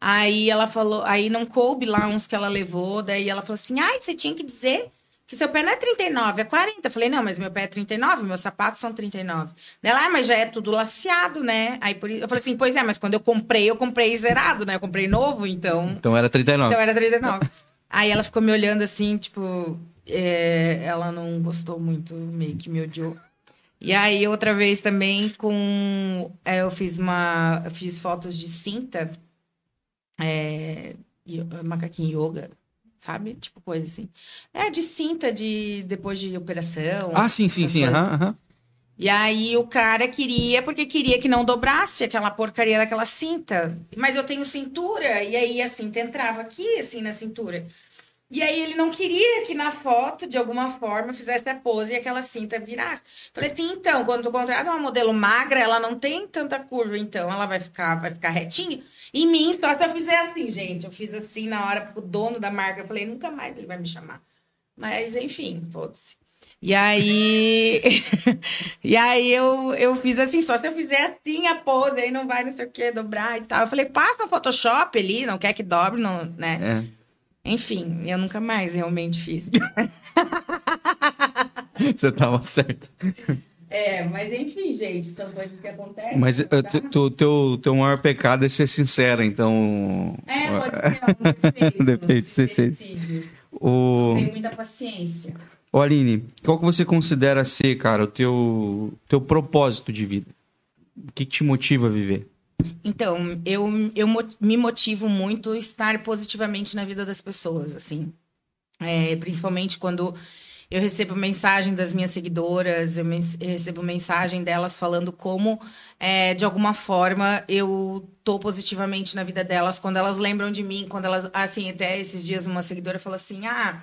Aí ela falou, aí não coube lá uns que ela levou, daí ela falou assim: "Ai, você tinha que dizer que seu pé não é 39, é 40". Eu falei: "Não, mas meu pé é 39, meus sapatos são 39". Ela, ah, mas já é tudo laceado, né? Aí por isso, eu falei assim: "Pois é, mas quando eu comprei, eu comprei zerado, né? Eu comprei novo, então Então era 39. então era 39. *laughs* Aí ela ficou me olhando assim, tipo, é, ela não gostou muito, meio que me odiou. E aí, outra vez também com. é, eu fiz uma. Eu fiz fotos de cinta, é, macaquinho yoga, sabe? Tipo coisa assim. É, de cinta de depois de operação. Ah, sim, sim, sim. aham, aham. E aí o cara queria, porque queria que não dobrasse aquela porcaria daquela cinta. Mas eu tenho cintura, e aí a cinta entrava aqui, assim, na cintura. E aí ele não queria que na foto, de alguma forma, fizesse a pose e aquela cinta virasse. Falei assim, então, quando tu contrata uma modelo magra, ela não tem tanta curva, então ela vai ficar, vai ficar retinha. Em mim, só se eu fizer assim, gente. Eu fiz assim na hora pro dono da marca. Eu falei, nunca mais ele vai me chamar. Mas, enfim, foda-se. E aí, *laughs* e aí eu, eu fiz assim, só se eu fizer assim a pose, aí não vai não sei o que, dobrar e tal. Eu falei, passa o Photoshop ali, não quer que dobre, não, né? É. Enfim, eu nunca mais realmente fiz. *laughs* Você tava certo. *laughs* É, mas enfim, gente, são coisas que acontecem. Mas não eh, dá. tu- tu- teu, teu maior pecado é ser sincera, então. É, pode ser um *laughs* defeito. Sincericídio. O... Tenho muita paciência. Ô, Aline, qual que você considera ser, cara, o teu, teu propósito de vida? O que, te motiva a viver? Então, eu, eu me motivo muito estar positivamente na vida das pessoas, assim. É, principalmente quando eu recebo mensagem das minhas seguidoras, eu, recebo mensagem delas falando como, é, de alguma forma, eu tô positivamente na vida delas, quando elas lembram de mim, quando elas, assim, até esses dias uma seguidora falou assim, ah,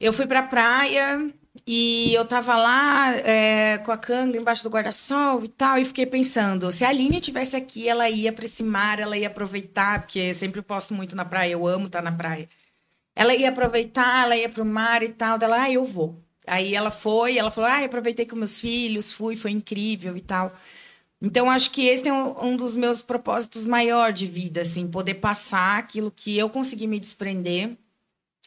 eu fui pra praia e eu tava lá é, com a canga embaixo do guarda-sol e tal, e fiquei pensando, se a Aline tivesse aqui, ela ia pra esse mar, ela ia aproveitar, porque sempre posto muito na praia, eu amo estar na praia. Ela ia aproveitar, ela ia pro mar e tal, dela, ah, eu vou. Aí ela foi, ela falou, ah, aproveitei com meus filhos, fui, foi incrível e tal. Então, acho que esse é um, um dos meus propósitos maior de vida, assim, poder passar aquilo que eu consegui me desprender,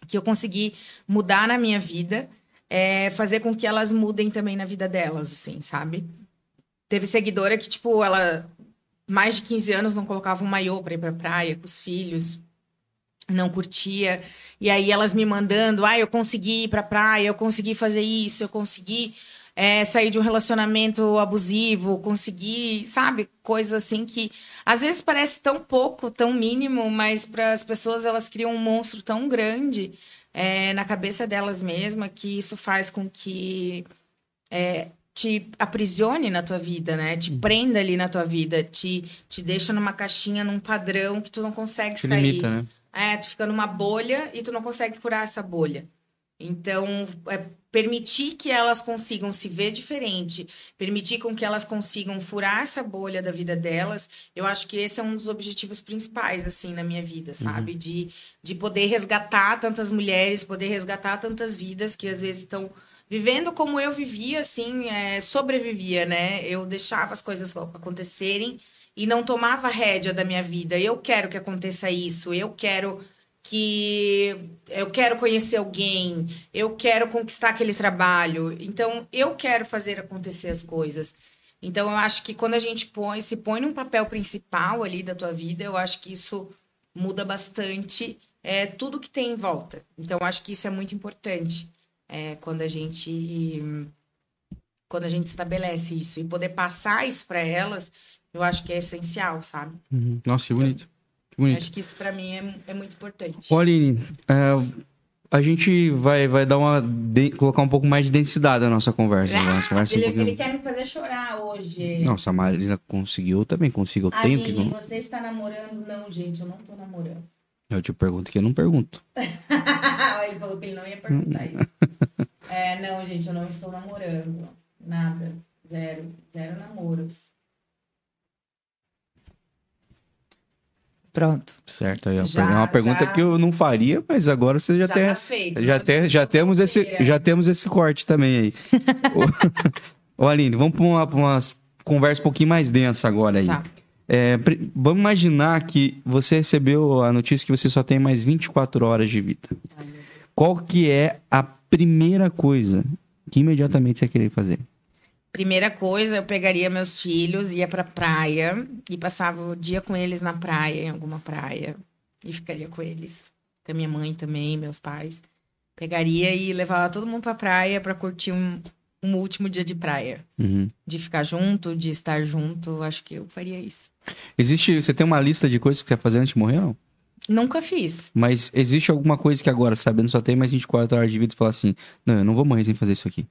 que eu consegui mudar na minha vida, é, fazer com que elas mudem também na vida delas, assim, sabe? Teve seguidora que, tipo, ela mais de 15 anos não colocava um maiô para ir pra praia com os filhos, não curtia. E aí elas me mandando, ah, eu consegui ir pra praia, eu consegui fazer isso, eu consegui é, sair de um relacionamento abusivo, consegui, sabe, coisas assim que às vezes parece tão pouco, tão mínimo, mas para as pessoas elas criam um monstro tão grande é, na cabeça delas mesmas que isso faz com que é, te aprisione na tua vida, né? Te prenda ali na tua vida, te, te deixa numa caixinha, num padrão que tu não consegue Te sair. limita, né? É, tu fica numa bolha e tu não consegue furar essa bolha. Então, é permitir que elas consigam se ver diferente, permitir com que elas consigam furar essa bolha da vida delas, eu acho que esse é um dos objetivos principais, assim, na minha vida, sabe? De, de poder resgatar tantas mulheres, poder resgatar tantas vidas que às vezes estão vivendo como eu vivia, assim, é, sobrevivia, né? Eu deixava as coisas acontecerem e não tomava rédea da minha vida. Eu quero que aconteça isso, eu quero que eu quero conhecer alguém, eu quero conquistar aquele trabalho. Então, eu quero fazer acontecer as coisas. Então, eu acho que quando a gente põe, se põe num papel principal ali da tua vida, eu acho que isso muda bastante é, tudo que tem em volta. Então, eu acho que isso é muito importante é, quando a gente quando a gente estabelece isso e poder passar isso para elas, eu acho que é essencial, sabe? Uhum. Nossa, que bonito. Que bonito. Acho que isso para mim é, é, muito importante. Aline, é, a gente vai, vai dar uma. De, colocar um pouco mais de densidade na nossa conversa. Ah, nossa conversa ele, um pouquinho... ele quer me fazer chorar hoje. Se a Marina conseguiu, eu também consigo. Eu Aline, tenho que. você está namorando? Não, gente, eu não tô namorando. Eu te pergunto que eu não pergunto. *laughs* ele falou que ele não ia perguntar isso. *laughs* é, não, gente, eu não estou namorando. Nada. Zero. Zero namoros. Pronto. Certo, aí Já, é uma pergunta já. que eu não faria, mas agora você já, Já tem. tá feito. Já, tem, já temos esse, já temos esse corte também aí. *laughs* Ô, Aline, vamos para uma, pra umas conversa um pouquinho mais densa agora aí. Tá. É, vamos imaginar que você recebeu a notícia que você só tem mais 24 horas de vida. Qual que é a primeira coisa que imediatamente você queria fazer? Primeira coisa, eu pegaria meus filhos, ia pra praia e passava o dia com eles na praia, em alguma praia. E ficaria com eles. Com a minha mãe também, meus pais. Pegaria e levava todo mundo pra praia pra curtir um, um último dia de praia. Uhum. De ficar junto, de estar junto. Acho que eu faria isso. Existe, você tem uma lista de coisas que você quer fazer antes de morrer, não? Nunca fiz. Mas existe alguma coisa que agora, sabendo só tem mais 24 horas de vida, você fala assim, não, eu não vou morrer sem fazer isso aqui.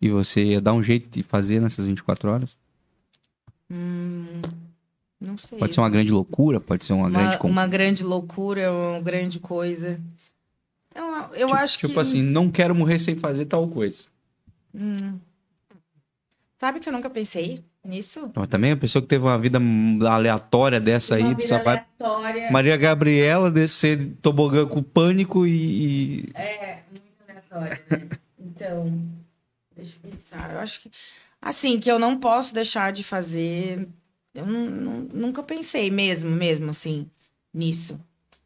E você ia dar um jeito de fazer nessas 24 horas? Hum, não sei. Pode ser uma grande loucura, pode ser uma, grande... uma, con- uma grande loucura, uma grande coisa. Eu, eu tipo, acho tipo que... assim, não quero morrer sem fazer tal coisa. Hum. Sabe que eu nunca pensei nisso? Mas também a pessoa que teve uma vida aleatória dessa aí, Uma vida só vai... aleatória. Maria Gabriela descer de tobogã com pânico e, e- É, muito aleatória, né? Então, deixa eu pensar. Eu acho que. Assim, que eu não posso deixar de fazer. Eu nu- nu- nunca pensei mesmo, mesmo assim, nisso.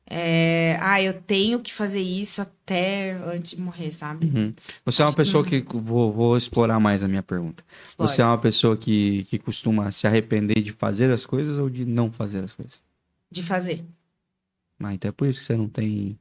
É, ah, eu tenho que fazer isso até antes de morrer, sabe? Uhum. Você é uma pessoa que. Vou, vou explorar mais a minha pergunta. Você é uma pessoa que, que costuma se arrepender de fazer as coisas ou de não fazer as coisas? De fazer. Ah, então é por isso que você não tem.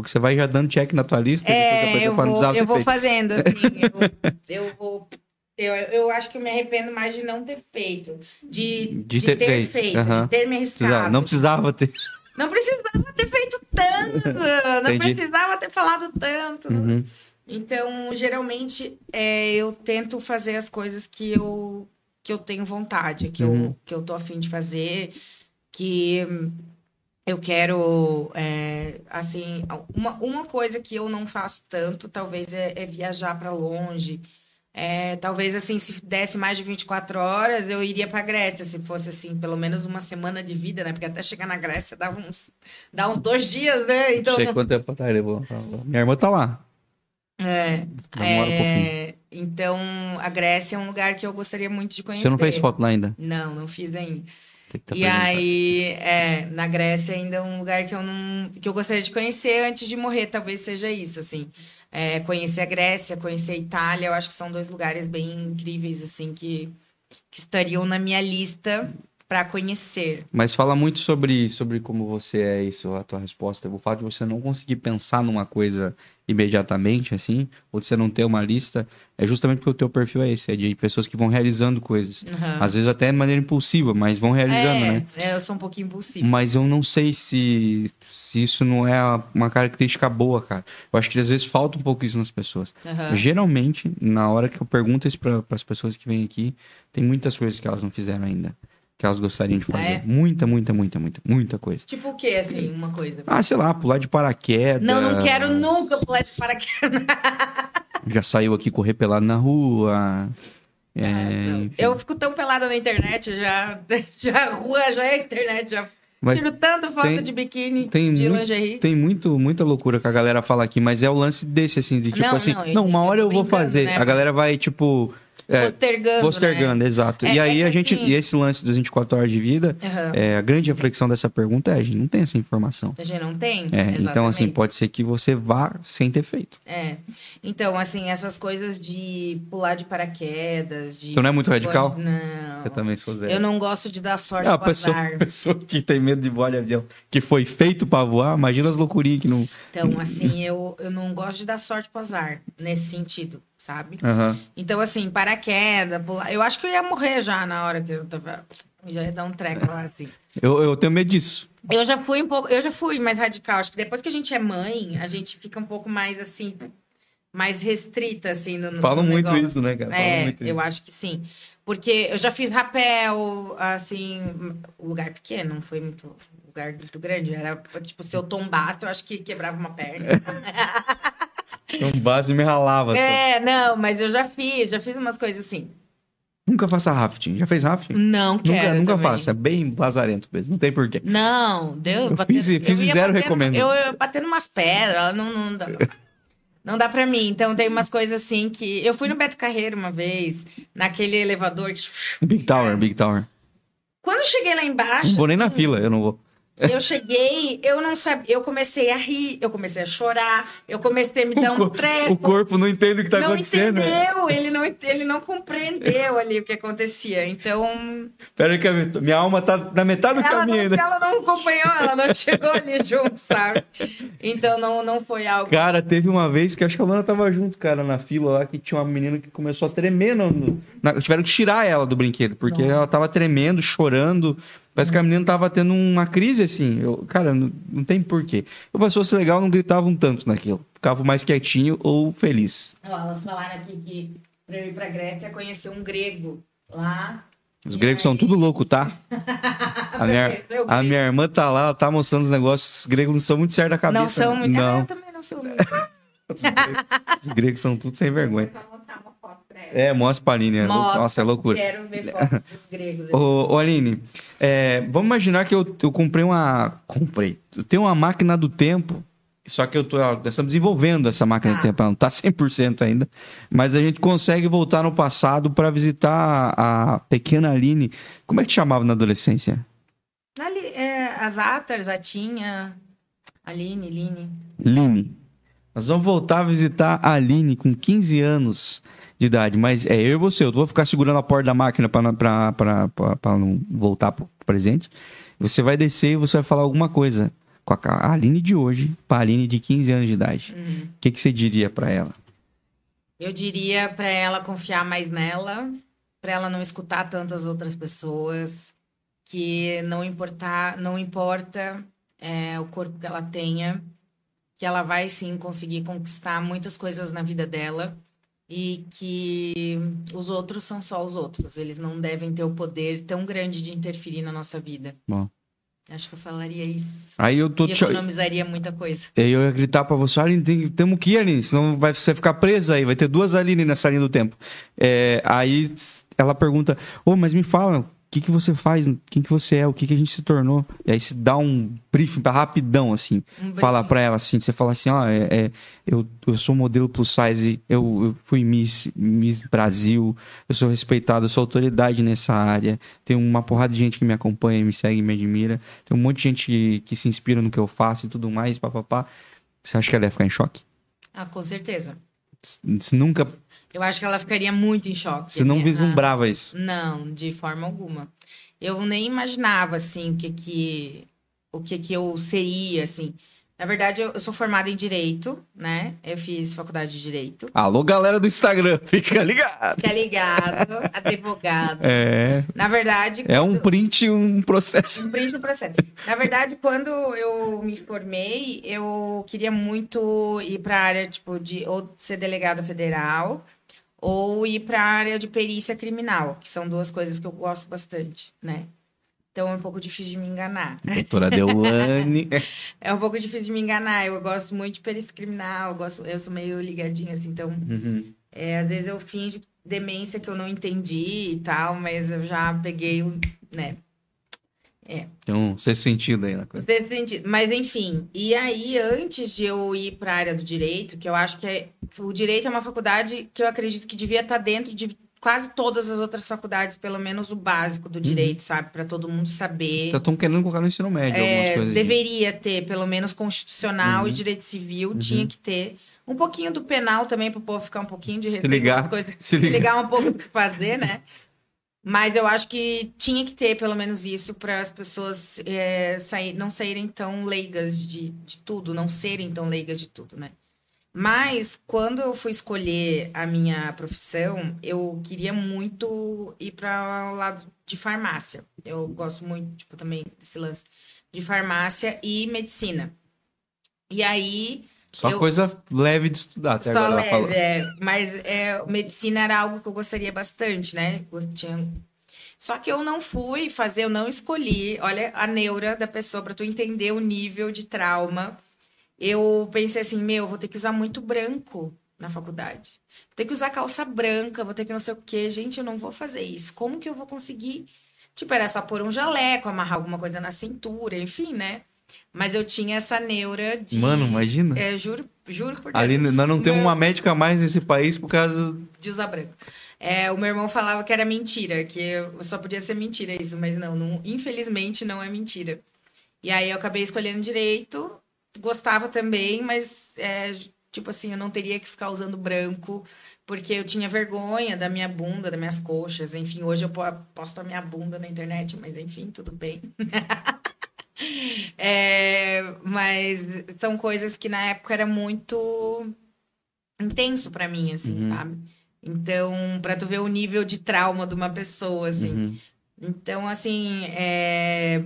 Porque você vai já dando check na tua lista e depois a É, pessoa eu fala, vou, precisava eu vou feito. fazendo, assim, *laughs* eu, eu vou... Eu, eu acho que eu me arrependo mais de não ter feito, de, De de ter ter, feito, aham. de ter me arriscado. não precisava ter. Não precisava ter feito tanto, *laughs* não Entendi. precisava ter falado tanto. Uhum. Então, geralmente, é, eu tento fazer as coisas que eu, que eu tenho vontade, que, Uhum. eu, que eu tô afim de fazer, que eu quero, é, assim, uma, uma coisa que eu não faço tanto, talvez, é, é viajar para longe. É, talvez, assim, se desse mais de 24 horas, eu iria para Grécia, se fosse, assim, pelo menos uma semana de vida, né? Porque até chegar na Grécia dá uns, dá uns dois dias, né? Então, Não sei quanto tempo atrás levou. Minha irmã tá lá. é, Demora um é, então, a Grécia é um lugar que eu gostaria muito de conhecer. Você não fez foto lá ainda? Não, não fiz ainda. Tá e aí, é, na Grécia ainda é um lugar que eu não, que eu gostaria de conhecer antes de morrer, talvez seja isso, assim. É, conhecer a Grécia, conhecer a Itália, eu acho que são dois lugares bem incríveis, assim, que, que estariam na minha lista para conhecer. Mas fala muito sobre, sobre como você é isso, a tua resposta. O fato de você não conseguir pensar numa coisa imediatamente, assim, ou de você não ter uma lista, é justamente porque o teu perfil é esse, é de pessoas que vão realizando coisas. Aham. Às vezes até de maneira impulsiva, mas vão realizando, é, né? é, eu sou um pouquinho impulsiva. Mas eu não sei se, se isso não é uma característica boa, cara. Eu acho que às vezes falta um pouco isso nas pessoas. Aham. Geralmente, na hora que eu pergunto isso para as pessoas que vêm aqui, tem muitas coisas que elas não fizeram ainda. Que elas gostariam de fazer. é? Muita, muita, muita, muita, muita coisa. Tipo o quê, assim, uma coisa? Ah, sei lá, pular de paraquedas. Não, não quero nunca pular de paraquedas. *laughs* Já saiu aqui correr pelado na rua. É, Não, enfim. Eu fico tão pelada na internet, já, *laughs* já a rua já é internet, já Mas tiro tanta foto tem- de biquíni, tem de muito- lingerie. Tem muito, muita loucura que a galera fala aqui, mas é o lance desse, assim, de tipo Não, assim, não, não, uma hora eu vou fazer. né? A galera vai, tipo, É, postergando, Postergando, exato. É- e aí é a gente, assim- e esse lance das 24 horas de vida, né? É, a grande reflexão dessa pergunta é, a gente não tem essa informação. A gente não tem? É, então assim, pode ser que você vá sem ter feito. É. Então, assim, essas coisas de pular de paraquedas, de... Tu não é muito radical? Não. Eu também sou zero. Eu não gosto de dar sorte É, a pessoa, azar. pessoa que tem medo de voar de avião, que foi feito pra voar, imagina as loucurinhas que não. Então, assim, eu, eu não gosto de dar sorte pro azar, nesse sentido, sabe? Aham. Então, assim, paraquedas, pular... Eu acho que eu ia morrer já na hora que eu tava... Eu já ia dar um treco lá, assim. Eu, eu tenho medo disso. Eu já fui um pouco... Eu já fui mais radical. Acho que depois que a gente é mãe, a gente fica um pouco mais, assim... Mais restrita, assim, no, no Falam muito negócio. isso, né, cara? Falam É, eu isso. acho que sim. Porque eu já fiz rapel, assim, lugar pequeno, não foi muito lugar muito grande. Era, tipo, se eu tombasse, eu acho que quebrava uma perna. *laughs* Então, base me ralava. só. É, não, mas eu já fiz, já fiz umas coisas assim. Nunca faça rafting. Já fez rafting? Não quero nunca nunca também. faça. É bem lazarento mesmo. Não tem porquê. Não, deu. Eu batendo- fiz- fiz ia zero recomendo. Eu, eu batendo umas pedras, não, não dá. Não dá pra mim. Então tem umas coisas assim que. Eu fui no Beto Carreiro uma vez, naquele elevador que. Big Tower, Big Tower. Quando eu cheguei lá embaixo. Não vou nem na assim, fila, eu não vou. *laughs* Eu cheguei, eu não sabia, eu comecei a rir, eu comecei a chorar, eu comecei a me dar um co- treco. o corpo não entende o que tá não acontecendo. né? entendeu, ele não, ele não compreendeu ali o que acontecia. Então, Pera aí que a minha- alma tá na metade do ela caminho não, ainda. ela não acompanhou, ela não chegou ali junto, sabe? Então não, não foi algo. Cara, teve uma vez que acho que a Lana tava junto, cara, na fila lá, que tinha uma menina que começou a tremer. No, na- tiveram que tirar ela do brinquedo, porque Nossa. ela tava tremendo, chorando. Parece que a menina tava tendo uma crise, assim. Eu, cara, não, não tem porquê. Eu, se fosse legal, não gritavam tanto naquilo. Ficavam mais quietinho ou feliz. Ó, elas falaram aqui que pra eu ir pra Grécia conhecer um grego lá. Os gregos são aí- tudo louco, tá? *laughs* A minha, a minha irmã tá lá, ela tá mostrando os negócios. Os gregos não são muito certos da cabeça. Não são muito. Ah, Não, eu também não sou muito. *laughs* os gregos, os gregos são tudo sem vergonha. É, mostra pra Aline. é lou- Mostra, Nossa, é loucura. Quero ver fotos dos gregos. *laughs* Ô, ô Aline, é, vamos imaginar que eu, eu comprei uma. Comprei. Eu tenho uma máquina do tempo. Só que eu tô, nós estamos desenvolvendo essa máquina do Ah. tempo, ela não tá *laughs* 100% ainda, mas a gente consegue voltar no passado para visitar a pequena Aline. Como é que te chamava na adolescência? Ali, é, as Atars, a Tinha, Aline, Line. Line. Nós vamos voltar a visitar a Aline com 15 anos de idade, mas é eu e você, eu vou ficar segurando a porta da máquina para não voltar pro presente. Você vai descer e você vai falar alguma coisa com a Aline de hoje para a Aline de 15 anos de idade. Uhum. O que, que você diria para ela? Eu diria pra ela confiar mais nela, pra ela não escutar tantas outras pessoas, que não importar, não importa é, o corpo que ela tenha, que ela vai sim conseguir conquistar muitas coisas na vida dela e que os outros são só os outros, eles não devem ter o poder tão grande de interferir na nossa vida. Bom. Acho que eu falaria isso. Aí eu tô E te... economizaria muita coisa. Aí eu ia gritar pra você, Aline, tem, temos que ir, Aline, senão vai, você vai ficar presa aí, vai ter duas Aline nessa linha do tempo. É, aí ela pergunta, ô, mas me fala, que, que você faz, quem que você é, o que, que a gente se tornou? E aí você dá um briefing pra rapidão, assim, Um fala brinco. pra ela assim, você fala assim, ó, é, é, eu, eu sou modelo plus size, eu, eu fui Miss, Miss Brasil, eu sou respeitado, eu sou autoridade nessa área, tem uma porrada de gente que me acompanha, me segue, me admira, tem um monte de gente que, que se inspira no que eu faço e tudo mais, papapá. Você acha que ela ia ficar em choque? Ah, com certeza. Você nunca, Eu acho que ela ficaria muito em choque. você não Ah, vislumbrava isso. Não, de forma alguma. Eu nem imaginava, assim, o que que, o que que eu seria, assim. Na verdade, eu, sou formada em Direito, né? Eu fiz faculdade de Direito. Alô, galera do Instagram, *laughs* fica ligado. Fica ligado, *laughs* advogado. É, Na verdade... é um quando- print, um processo. um print no processo. Na verdade, quando eu me formei, eu queria muito ir para a área, tipo, de ou ser delegado federal ou ir para a área de perícia criminal, que são duas coisas que eu gosto bastante, né? Então é um pouco difícil de me enganar. Doutora Deulane. *laughs* É um pouco difícil de me enganar. Eu gosto muito de perícia criminal, eu, gosto, eu sou meio ligadinha, assim, então Uhum. é, às vezes eu finjo demência que eu não entendi e tal, mas eu já peguei, né? Tem um sexto sentido aí na coisa. Nesse sentido. Mas, enfim, e aí, antes de eu ir para a área do direito, que eu acho que é, o direito é uma faculdade que eu acredito que devia estar dentro de quase todas as outras faculdades, pelo menos o básico do direito, sabe? Para todo mundo saber. Então estão querendo colocar no ensino médio algumas É, coisas. deveria ter, pelo menos constitucional Uhum. e direito civil, Uhum. tinha que ter. Um pouquinho do penal também, para o povo ficar um pouquinho de Se ligar, coisas, se ligar. ligar um pouco do que fazer, né? Mas eu acho que tinha que ter pelo menos isso para as pessoas é, sair, não saírem tão leigas de, de tudo, não serem tão leigas de tudo, né? Mas quando eu fui escolher a minha profissão, eu queria muito ir para o lado de farmácia. Eu gosto muito, tipo, também desse lance de farmácia e medicina. E aí, Só eu- coisa leve de estudar até só agora. leve, falou. é, mas é, medicina era algo que eu gostaria bastante, né? Eu tinha- Só que eu não fui fazer, eu não escolhi. Olha a neura da pessoa para tu entender o nível de trauma. Eu pensei assim, meu, vou ter que usar muito branco na faculdade. Vou ter que usar calça branca, vou ter que não sei o quê. Gente, eu não vou fazer isso. Como que eu vou conseguir? Tipo, era só pôr um jaleco, amarrar alguma coisa na cintura, enfim, né? Mas eu tinha essa neura de. Mano, imagina. É, juro, juro por Deus. Ali nós não temos Meu- uma médica a mais nesse país por causa. de usar branco. É, o meu irmão falava que era mentira, que só podia ser mentira isso, mas não, não- infelizmente não é mentira. E aí eu acabei escolhendo direito, gostava também, mas é, tipo assim, eu não teria que ficar usando branco, porque eu tinha vergonha da minha bunda, das minhas coxas, enfim, hoje eu po- posto a minha bunda na internet, mas enfim, tudo bem. *laughs* É, mas são coisas que na época era muito intenso pra mim, assim, Uhum. sabe? Então, pra tu ver o nível de trauma de uma pessoa, assim. Uhum. Então, assim, é...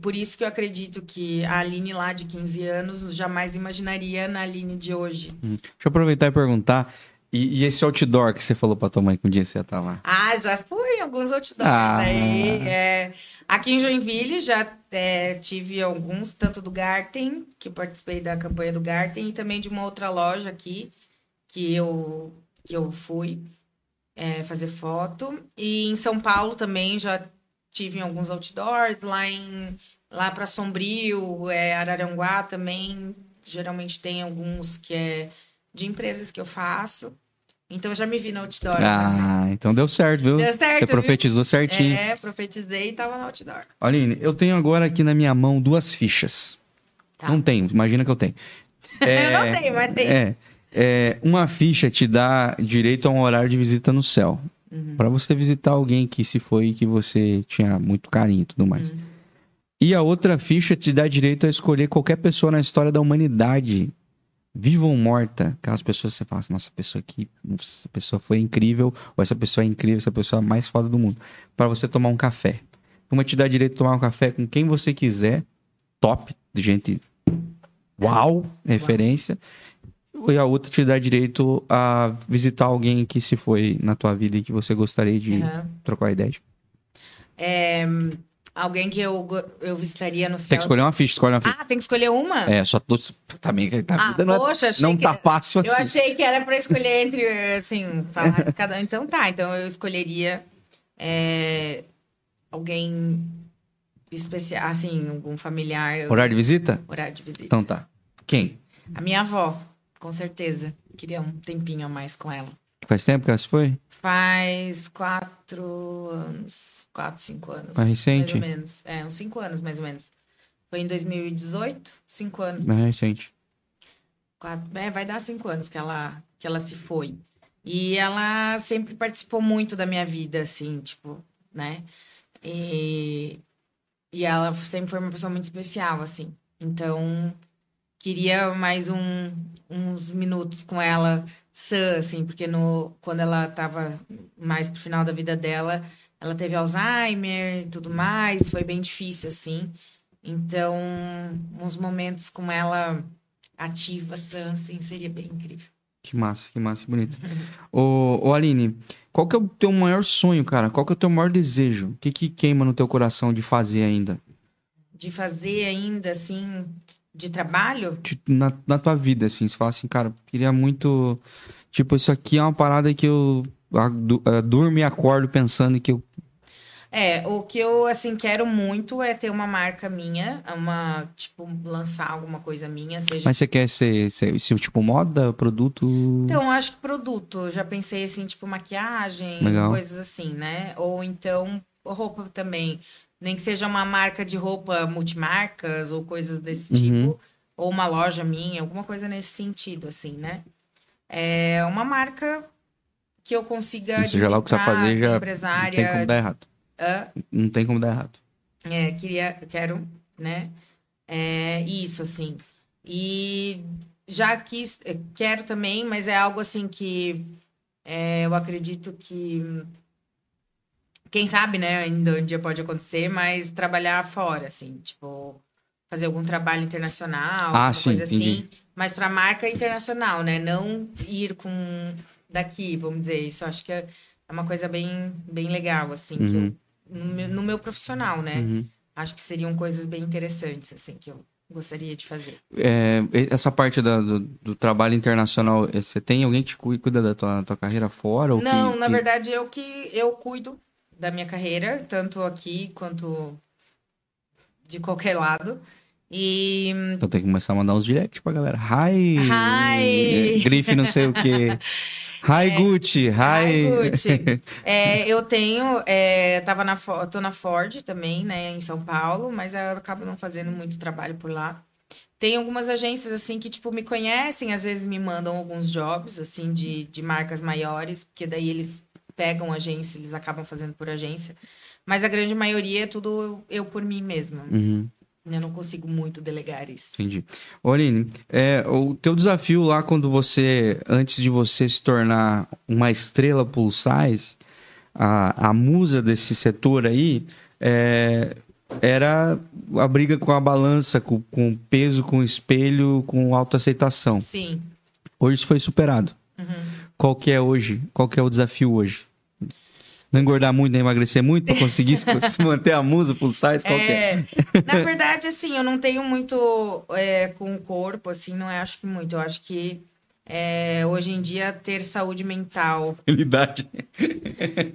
por isso que eu acredito que a Aline lá de 15 anos jamais imaginaria na Aline de hoje. Deixa eu aproveitar e perguntar. E, e esse outdoor que você falou pra tua mãe que um dia você ia estar lá? Ah, já fui em alguns outdoors Ah. aí. é. Aqui em Joinville já é, tive alguns, tanto do Garten, que eu participei da campanha do Garten, e também de uma outra loja aqui, que eu, que eu fui é, fazer foto. E em São Paulo também já tive em alguns outdoors, lá em lá para Sombrio, é, Araranguá também, geralmente tem alguns que é de empresas que eu faço. Então já me vi no outdoor. assim. Ah, então deu certo, viu? Deu certo, Você viu? profetizou certinho. É, profetizei e tava no outdoor. Aline, eu tenho agora aqui na minha mão duas fichas. Tá. Não tenho, imagina que eu tenho. É, *laughs* Eu não tenho, mas tem. É, é, uma ficha te dá direito a um horário de visita no céu. Uhum. Pra você visitar alguém que se foi e que você tinha muito carinho e tudo mais. Uhum. E a outra ficha te dá direito a escolher qualquer pessoa na história da humanidade, viva ou morta. Aquelas pessoas que você fala assim, nossa, pessoa aqui, essa pessoa foi incrível, ou essa pessoa é incrível, essa pessoa é a mais foda do mundo. Pra você tomar um café. Uma te dá direito a tomar um café com quem você quiser, top, de gente uau, referência. E a outra te dá direito a visitar alguém que se foi na tua vida e que você gostaria de Uhum. trocar ideia. É, alguém que eu, eu visitaria no Tem céu. que escolher uma ficha, escolhe uma ficha. Ah, tem que escolher uma? É, só tô. Também que a Ah, vida não, é- poxa, achei não que... tá fácil assim. Eu achei que era pra escolher *laughs* entre, assim, falar de cada um. Então tá, então eu escolheria é, alguém especial, assim, algum familiar. Horário de visita? horário de visita. Então tá. Quem? A minha avó, com certeza. Queria um tempinho a mais com ela. Faz tempo que ela se foi? Faz quatro anos. Quatro, cinco anos. Mais recente? Mais ou menos. É, uns cinco anos, mais ou menos. Foi em 2018? Cinco anos. Mais recente. Quatro, é, vai dar cinco anos que ela, que ela se foi. E ela sempre participou muito da minha vida, assim, tipo, né? E, e ela sempre foi uma pessoa muito especial, assim. Então, queria mais um, uns minutos com ela sã, assim, porque no, quando ela tava mais pro final da vida dela, ela teve Alzheimer e tudo mais, foi bem difícil, assim. Então, uns momentos com ela ativa, sã, assim, seria bem incrível. Que massa, que massa, bonito. *laughs* ô, ô, Aline, qual que é o teu maior sonho, cara? Qual que é o teu maior desejo? O que que queima no teu coração de fazer ainda? De fazer ainda, assim, de trabalho, na, na tua vida, assim, você fala assim, cara, queria muito... Tipo, isso aqui é uma parada que eu ah, durmo e acordo pensando que eu... É, o que eu, assim, quero muito é ter uma marca minha, uma, tipo, lançar alguma coisa minha, seja... Mas você quer ser, ser, ser tipo moda, produto? Então, acho que produto. Já pensei, assim, tipo, maquiagem, Legal. coisas assim, né? Ou então, roupa também. Nem que seja uma marca de roupa multimarcas ou coisas desse Uhum. tipo. Ou uma loja minha, alguma coisa nesse sentido, assim, né? É uma marca que eu consiga seja lá o que você fazer, já Não empresária. tem como dar errado. Hã? Não tem como dar errado. É, queria, quero, né? É, isso, assim. E já quis, quero também, mas é algo assim que é, eu acredito que, quem sabe, né? Ainda um dia pode acontecer, mas trabalhar fora, assim, tipo, fazer algum trabalho internacional, Ah, alguma sim, coisa assim, entendi. mas para marca internacional, né? Não ir com daqui, vamos dizer. Isso acho que é uma coisa bem, bem legal, assim, que Uhum. eu- no, meu, no meu profissional, né? Uhum. Acho que seriam coisas bem interessantes, assim, que eu gostaria de fazer. É, essa parte da- do, do trabalho internacional, eh, você tem alguém que cu- cuida da tua, tua carreira fora? Ou Não, que, na que- verdade, eu que eu cuido da minha carreira, tanto aqui quanto de qualquer lado. E Então tem que começar a mandar uns direct pra galera. Hi! Hi! Grife não sei o quê. *laughs* Hi, Gucci! Hi! Hi, Gucci. *laughs* É, eu tenho, é, tava na, tô na Ford também, né, em São Paulo, mas eu acabo não fazendo muito trabalho por lá. Tem algumas agências, assim, que, tipo, me conhecem, às vezes me mandam alguns jobs, assim, de, de marcas maiores, porque daí eles pegam agência, eles acabam fazendo por agência. Mas a grande maioria é tudo eu por mim mesma. Uhum, Eu não consigo muito delegar isso. entendi. Ô, Aline, é, o teu desafio lá quando você, antes de você se tornar uma estrela plus size, a, a musa desse setor aí, é, era a briga com a balança, com, com o peso, com o espelho, com autoaceitação. Sim. Hoje isso foi superado. Uhum. Qual que é hoje? Qual que é o desafio hoje? Não engordar muito, nem emagrecer muito para conseguir *laughs* se manter a musa size? Qual que é? É, na verdade, assim, eu não tenho muito é, com o corpo, assim, não é, acho que muito. Eu acho que é, hoje em dia ter saúde mental, Realidade.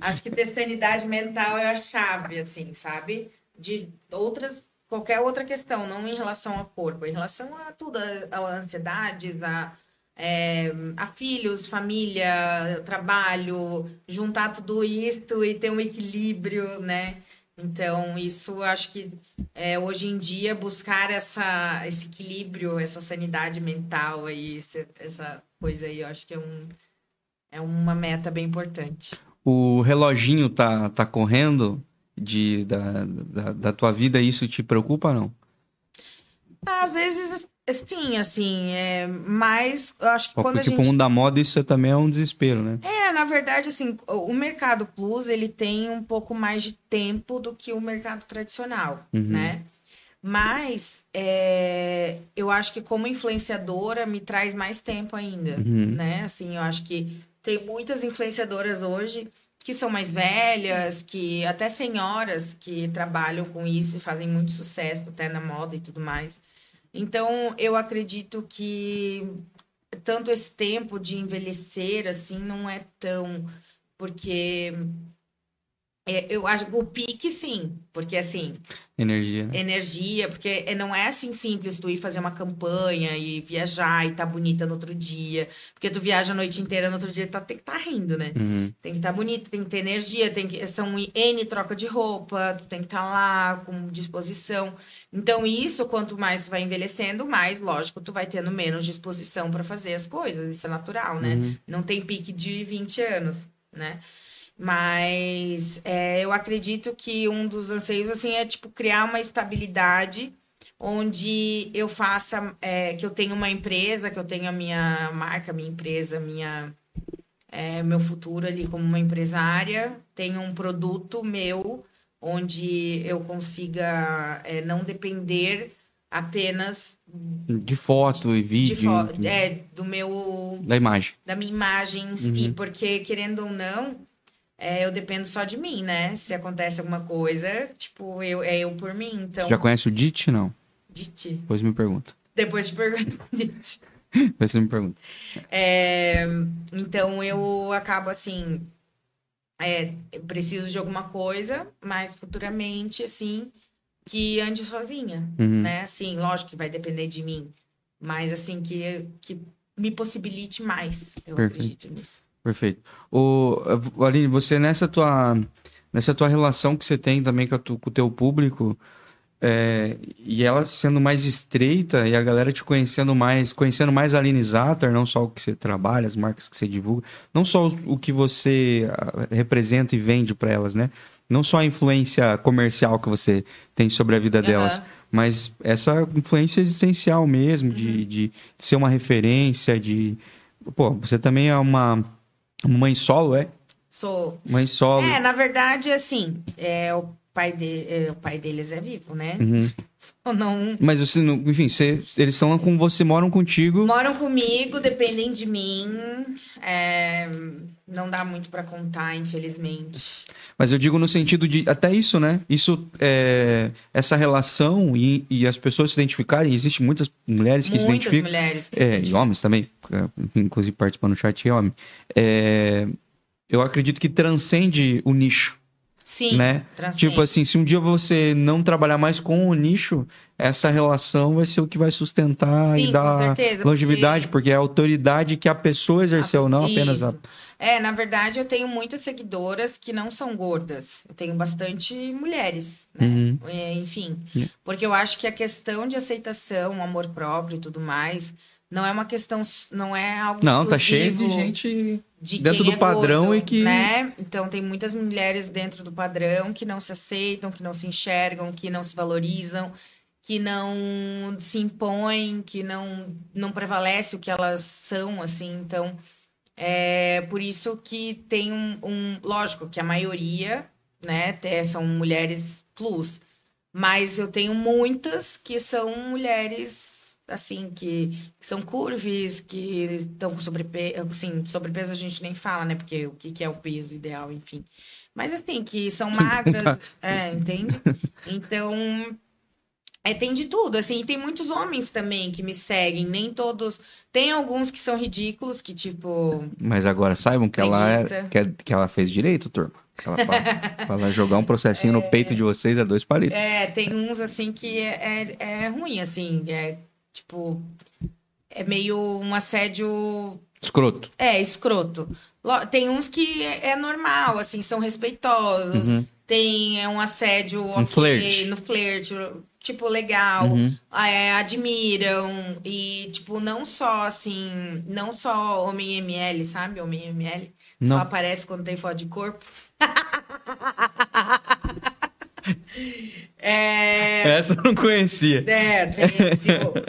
acho que ter sanidade mental é a chave, assim, sabe? De outras, qualquer outra questão, não em relação ao corpo, em relação a tudo, a, a ansiedades, a, é, a filhos, família, trabalho, juntar tudo isso e ter um equilíbrio, né? Então, isso eu acho que é, hoje em dia buscar essa, esse equilíbrio, essa sanidade mental aí, esse- essa coisa aí, eu acho que é, um, é uma meta bem importante. O reloginho tá, tá correndo de, da, da, da tua vida, isso te preocupa ou não? Às vezes, sim, assim, é, mas eu acho que Porque, quando a tipo, gente... mundo da moda, isso também é um desespero, né? É, na verdade, assim, o mercado plus, ele tem um pouco mais de tempo do que o mercado tradicional, Uhum. né? Mas é, eu acho que como influenciadora me traz mais tempo ainda, Uhum. né? Assim, eu acho que tem muitas influenciadoras hoje que são mais velhas, que até senhoras que trabalham com isso e fazem muito sucesso até na moda e tudo mais. Então, eu acredito que tanto esse tempo de envelhecer assim não é tão porque eu acho o pique sim, porque assim, Energia, né? energia, porque é- não é assim simples tu ir fazer uma campanha e viajar e tá bonita no outro dia, porque tu viaja a noite inteira no outro dia tá, tem que estar rindo, né? Uhum. Tem que estar bonito, tem que ter energia, tem que são N troca de roupa, tu tem que estar lá com disposição. Então isso, quanto mais tu vai envelhecendo, mais, lógico, tu vai tendo menos disposição para fazer as coisas, isso é natural, né? Uhum. Não tem pique de 20 anos, né? Mas é, eu acredito que um dos anseios, assim, é, tipo, criar uma estabilidade onde eu faça, é, que eu tenha uma empresa, que eu tenha a minha marca, minha empresa, minha, é, meu futuro ali como uma empresária, tenha um produto meu, onde eu consiga é, não depender apenas De foto e de vídeo. fo- é, do meu Da imagem. da minha imagem em si, Uhum. porque querendo ou não, é, eu dependo só de mim, né? Se acontece alguma coisa, tipo, eu, é eu por mim, então, Já conhece o DIT? Não. de ti. Depois me pergunta. Depois de perguntar de ti. Depois você me pergunta. É, então eu acabo assim, é, eu preciso de alguma coisa, mas futuramente, assim, que ande sozinha, Uhum. né? Assim, lógico que vai depender de mim, mas assim, que, que me possibilite mais, eu Perfeito. acredito nisso. Perfeito. O, Aline, você nessa tua, nessa tua relação que você tem também com, tu- com o teu público, é, e ela sendo mais estreita e a galera te conhecendo mais, conhecendo mais a Aline Zatter, não só o que você trabalha, as marcas que você divulga, não só o, o que você ah, representa e vende para elas, né? Não só a influência comercial que você tem sobre a vida delas, Aham. mas essa influência existencial mesmo, Uhum. de, de ser uma referência, de. Pô, você também é uma mãe solo, é? Sou. Mãe solo. É, na verdade, assim, é, o, pai de, é, o pai deles é vivo, né? Uhum. Só não. Mas você, não- enfim, você- eles estão lá com você, moram contigo. Moram comigo, dependem de mim. é, não dá muito pra contar, infelizmente. Mas eu digo no sentido de até isso, né? Isso, é, essa relação e, e as pessoas se identificarem. Existem muitas mulheres que se Muitas identificam. mulheres. que se É, e identificam. homens também, é, inclusive participando do chat é homem. É, eu acredito que transcende o nicho, Sim, né? transcende. Tipo assim, se um dia você não trabalhar mais com o nicho, essa relação vai ser o que vai sustentar Sim, e dar certeza, longevidade, porque... é a autoridade que a pessoa exerceu, não apenas a. Isso. É, na verdade, eu tenho muitas seguidoras que não são gordas. Eu tenho bastante mulheres, né? Uhum. É, enfim. Yeah. Porque eu acho que a questão de aceitação, amor próprio e tudo mais, não é uma questão, não é algo Não, tá cheio de gente. De dentro do é padrão gordo, e que- Né? Então, tem muitas mulheres dentro do padrão que não se aceitam, que não se enxergam, que não se valorizam, que não se impõem, que não, não prevalece o que elas são, assim. Então, é por isso que tem um, um- Lógico que a maioria, né, são mulheres plus. Mas eu tenho muitas que são mulheres, assim, que, que são curvis, que estão com sobrepeso. Assim, sobrepeso a gente nem fala, né? Porque o que, que é o peso ideal, enfim. Mas, assim, que são *laughs* magras, é, entende? Então, é, tem de tudo, assim, e tem muitos homens também que me seguem, nem todos. Tem alguns que são ridículos, que tipo. Mas agora saibam que ela, é, que, é- que ela fez direito, turma. Ela, pra, pra ela jogar um processinho no peito de vocês é dois palitos. É, tem uns assim que é, é, é ruim, assim, é tipo. É meio um assédio. Escroto. É, escroto. Tem uns que é, é normal, assim, são respeitosos. Uhum. Tem é um assédio Um ok, flerte. no flerte, tipo, legal. Uhum. é, admiram e tipo não só assim não só homem ML sabe homem ML Não. só aparece quando tem foto de corpo *laughs* é, Essa eu não conhecia. é, tem,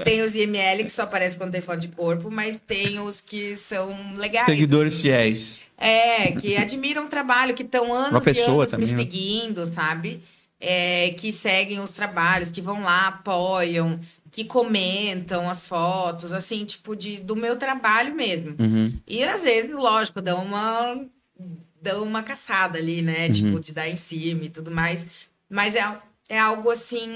tem os IML que só aparecem quando tem foto de corpo, mas tem os que são legais. Seguidores assim. fiéis. É, que admiram o trabalho, que estão anos Uma e pessoa anos também, me né? seguindo, sabe? É, que seguem os trabalhos, que vão lá, apoiam, que comentam as fotos, assim, tipo, de, do meu trabalho mesmo. Uhum. E às vezes, lógico, dão uma, dão uma caçada ali, né? Uhum. Tipo, de dar em cima e tudo mais. Mas é, é algo assim,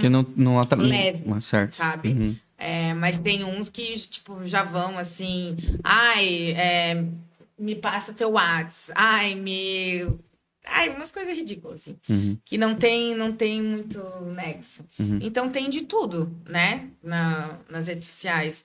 Que não, não atrasa. Leve. Certo. sabe? Uhum. É, mas tem uns que, tipo, já vão assim, ai, é, me passa teu Whats, ai, me. Ai, umas coisas ridículas, assim, Uhum. que não tem, não tem muito nexo. Uhum. Então tem de tudo, né, na, nas redes sociais.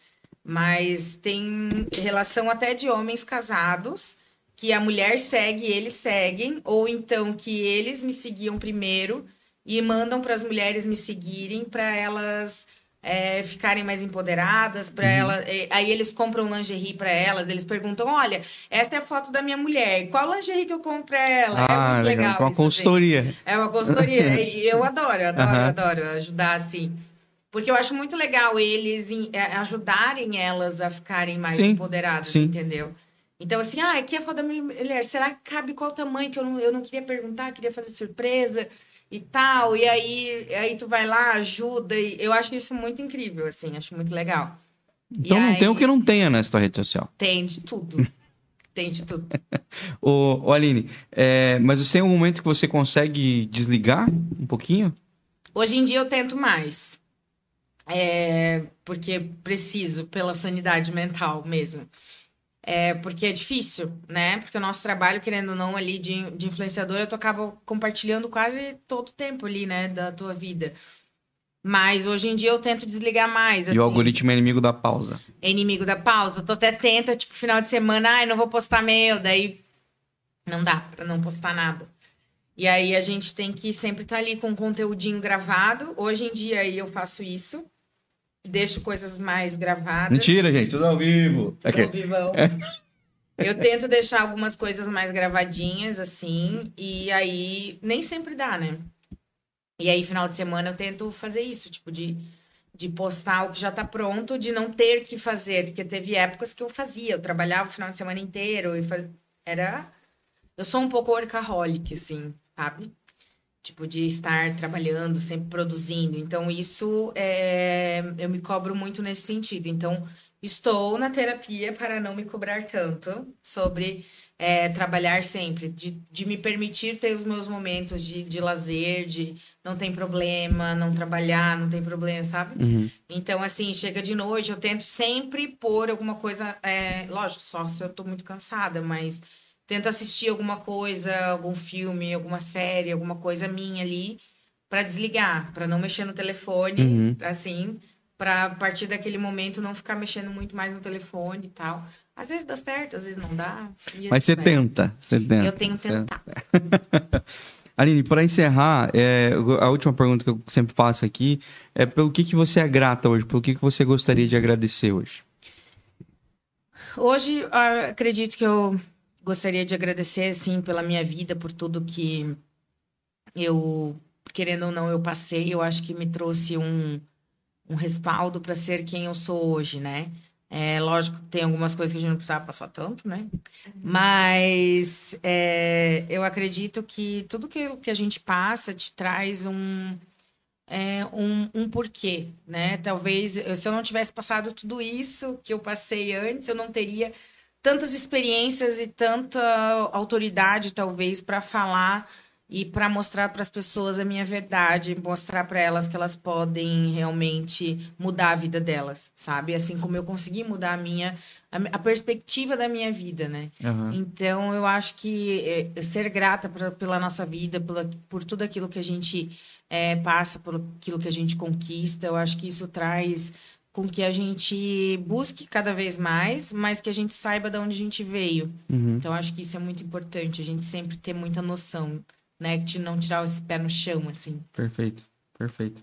Mas tem relação até de homens casados, que a mulher segue, eles seguem, ou então que eles me seguiam primeiro e mandam para as mulheres me seguirem para elas é, ficarem mais empoderadas, para ela, é, aí eles compram lingerie para elas, eles perguntam, olha, essa é a foto da minha mulher, qual lingerie que eu compro para ela? Ah, é muito legal. legal. Uma assim. consultoria. É uma consultoria. *laughs* e eu adoro, eu adoro, Aham. eu adoro ajudar assim. Porque eu acho muito legal eles em- é, ajudarem elas a ficarem mais Sim, empoderadas, sim. entendeu? Então, assim, ah, aqui é a foto da minha mulher. Será que cabe qual tamanho que eu não, eu não queria perguntar, queria fazer surpresa e tal. E aí, aí tu vai lá, ajuda. E eu acho isso muito incrível, assim, acho muito legal. E Então não tem aí- o que não tenha nessa rede social. Tem de tudo. *laughs* tem de tudo. Ô, ô Aline, é, mas você tem um momento que você consegue desligar um pouquinho? Hoje em dia eu tento mais. É, porque preciso, pela sanidade mental mesmo. É, porque é difícil, né? Porque o nosso trabalho, querendo ou não, ali de, de influenciadora, tu acaba compartilhando quase todo o tempo ali, né? Da tua vida. Mas hoje em dia eu tento desligar mais. E assim. o algoritmo é inimigo da pausa. é inimigo da pausa. Eu tô até tenta, tipo, final de semana, ai, não vou postar meu, daí não dá pra não postar nada. E aí a gente tem que sempre estar ali com um conteúdinho gravado. Hoje em dia aí eu faço isso. Deixo coisas mais gravadas. Mentira, gente, tudo ao vivo. Tudo Aqui. ao vivão. Eu tento deixar algumas coisas mais gravadinhas, assim, e aí nem sempre dá, né? E aí, final de semana, eu tento fazer isso, tipo, de, de postar o que já tá pronto, de não ter que fazer, porque teve épocas que eu fazia, eu trabalhava o final de semana inteiro, e fa- era. Eu sou um pouco workaholic, assim, sabe? Tipo, de estar trabalhando, sempre produzindo. Então, isso é... eu me cobro muito nesse sentido. Então, estou na terapia para não me cobrar tanto sobre é, trabalhar sempre, de, de me permitir ter os meus momentos de, de lazer, de não tem problema, não trabalhar, não tem problema, sabe? Uhum. Então, assim, chega de noite, eu tento sempre pôr alguma coisa, é, lógico, só se eu tô muito cansada, mas tento assistir alguma coisa, algum filme, alguma série, alguma coisa minha ali, para desligar, para não mexer no telefone, Uhum. assim, para a partir daquele momento não ficar mexendo muito mais no telefone e tal. Às vezes dá certo, às vezes não dá. e Mas você tenta, você tenta. Eu tenho tentado. *laughs* Aline, para encerrar, é, a última pergunta que eu sempre faço aqui é pelo que, que você é grata hoje, pelo que, que você gostaria de agradecer hoje. Hoje, acredito que eu gostaria de agradecer, assim, pela minha vida, por tudo que eu, querendo ou não, eu passei. Eu acho que me trouxe um, um respaldo para ser quem eu sou hoje, né? É lógico tem algumas coisas que a gente não precisava passar tanto, né? Mas é, eu acredito que tudo que, que a gente passa te traz um, é, um, um porquê, né? Talvez se eu não tivesse passado tudo isso que eu passei antes, eu não teria tantas experiências e tanta autoridade, talvez, para falar e para mostrar para as pessoas a minha verdade, mostrar para elas que elas podem realmente mudar a vida delas, sabe? Assim como eu consegui mudar a minha a, a perspectiva da minha vida, né? Então, eu acho que é, ser grata pra- pela nossa vida, pela, por tudo aquilo que a gente é, passa, por aquilo que a gente conquista, eu acho que isso traz com que a gente busque cada vez mais, mas que a gente saiba de onde a gente veio. Uhum. Então, acho que isso é muito importante, a gente sempre ter muita noção, né? De não tirar esse pé no chão, assim. Perfeito, perfeito.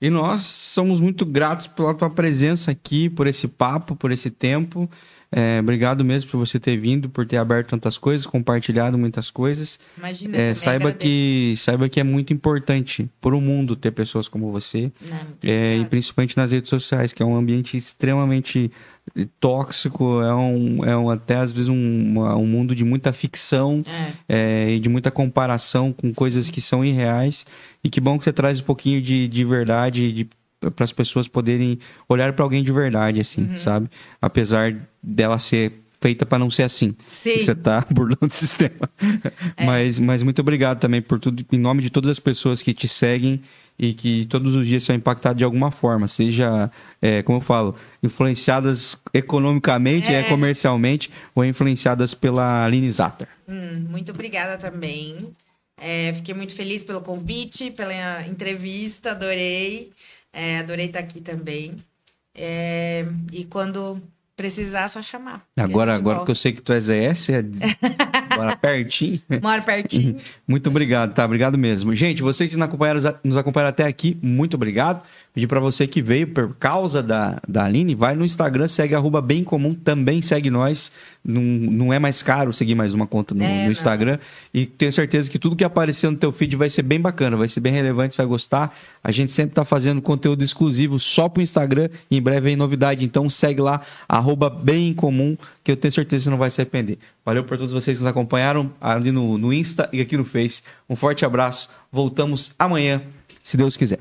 E nós somos muito gratos pela tua presença aqui, por esse papo, por esse tempo. É, obrigado mesmo por você ter vindo, por ter aberto tantas coisas, compartilhado muitas coisas. Imagina, É, saiba agradeço, que saiba que é muito importante para o mundo ter pessoas como você, né? é, e principalmente nas redes sociais, que é um ambiente extremamente tóxico, é um, é um até às vezes um, um mundo de muita ficção É. é, e de muita comparação com coisas que são irreais. E que bom que você traz um pouquinho de, de verdade para as pessoas poderem olhar para alguém de verdade, assim, Uhum. sabe? Apesar dela ser feita para não ser assim. Sim. Você tá *laughs* burlando o sistema. Mas, mas muito obrigado também por tudo, em nome de todas as pessoas que te seguem e que todos os dias são impactadas de alguma forma, seja, é, como eu falo, influenciadas economicamente, É. é, comercialmente, ou influenciadas pela Aline Zatter. Hum, muito obrigada também. É, fiquei muito feliz pelo convite, pela entrevista, adorei. É, adorei estar aqui também. É, e quando precisar, é só chamar. Agora, agora que eu sei que tu és ES, é *laughs* agora pertinho. Moro pertinho. *laughs* Muito obrigado, tá? Obrigado mesmo. Gente, vocês que nos acompanharam, nos acompanharam até aqui, muito obrigado. Pedir pra você que veio por causa da, da Aline, vai no Instagram, segue arroba bem comum, também segue nós. Não, não é mais caro seguir mais uma conta no, É, no não. Instagram. E tenho certeza que tudo que aparecer no teu feed vai ser bem bacana, vai ser bem relevante, você vai gostar. A gente sempre tá fazendo conteúdo exclusivo só pro Instagram. E em breve vem novidade, então segue lá, arroba bem comum, que eu tenho certeza que você não vai se arrepender. Valeu por todos vocês que nos acompanharam ali no, no Insta e aqui no Face. Um forte abraço. Voltamos amanhã, se Deus quiser.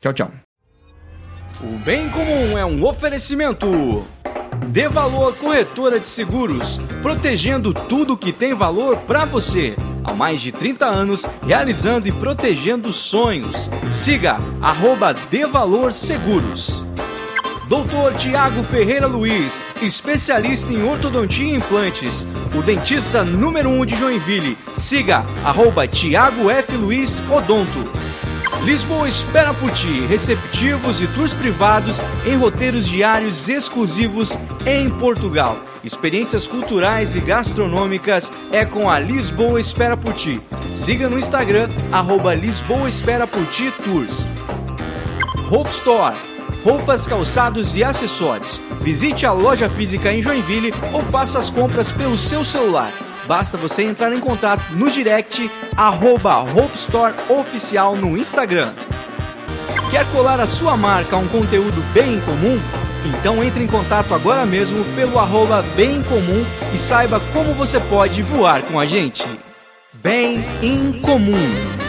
Tchau, tchau. O Bem Comum é um oferecimento. Dê Valor Corretora de Seguros, protegendo tudo que tem valor para você. Há mais de 30 anos, realizando e protegendo sonhos. Siga arroba Dê Valor Seguros. Doutor Tiago Ferreira Luiz, especialista em ortodontia e implantes, o dentista número 1 um de Joinville. Siga arroba Tiago F. Luiz Odonto. Lisboa espera por ti, receptivos e tours privados em roteiros diários exclusivos em Portugal. Experiências culturais e gastronômicas é com a Lisboa Espera por Ti. Siga no Instagram, arroba Lisboa Espera por Ti Tours. Hope Store roupas, calçados e acessórios. Visite a loja física em Joinville ou faça as compras pelo seu celular. Basta você entrar em contato no direct arroba Hope Store Oficial no Instagram. Quer colar a sua marca a um conteúdo bem comum? Então entre em contato agora mesmo pelo arroba bem comum e saiba como você pode voar com a gente. Bem em comum.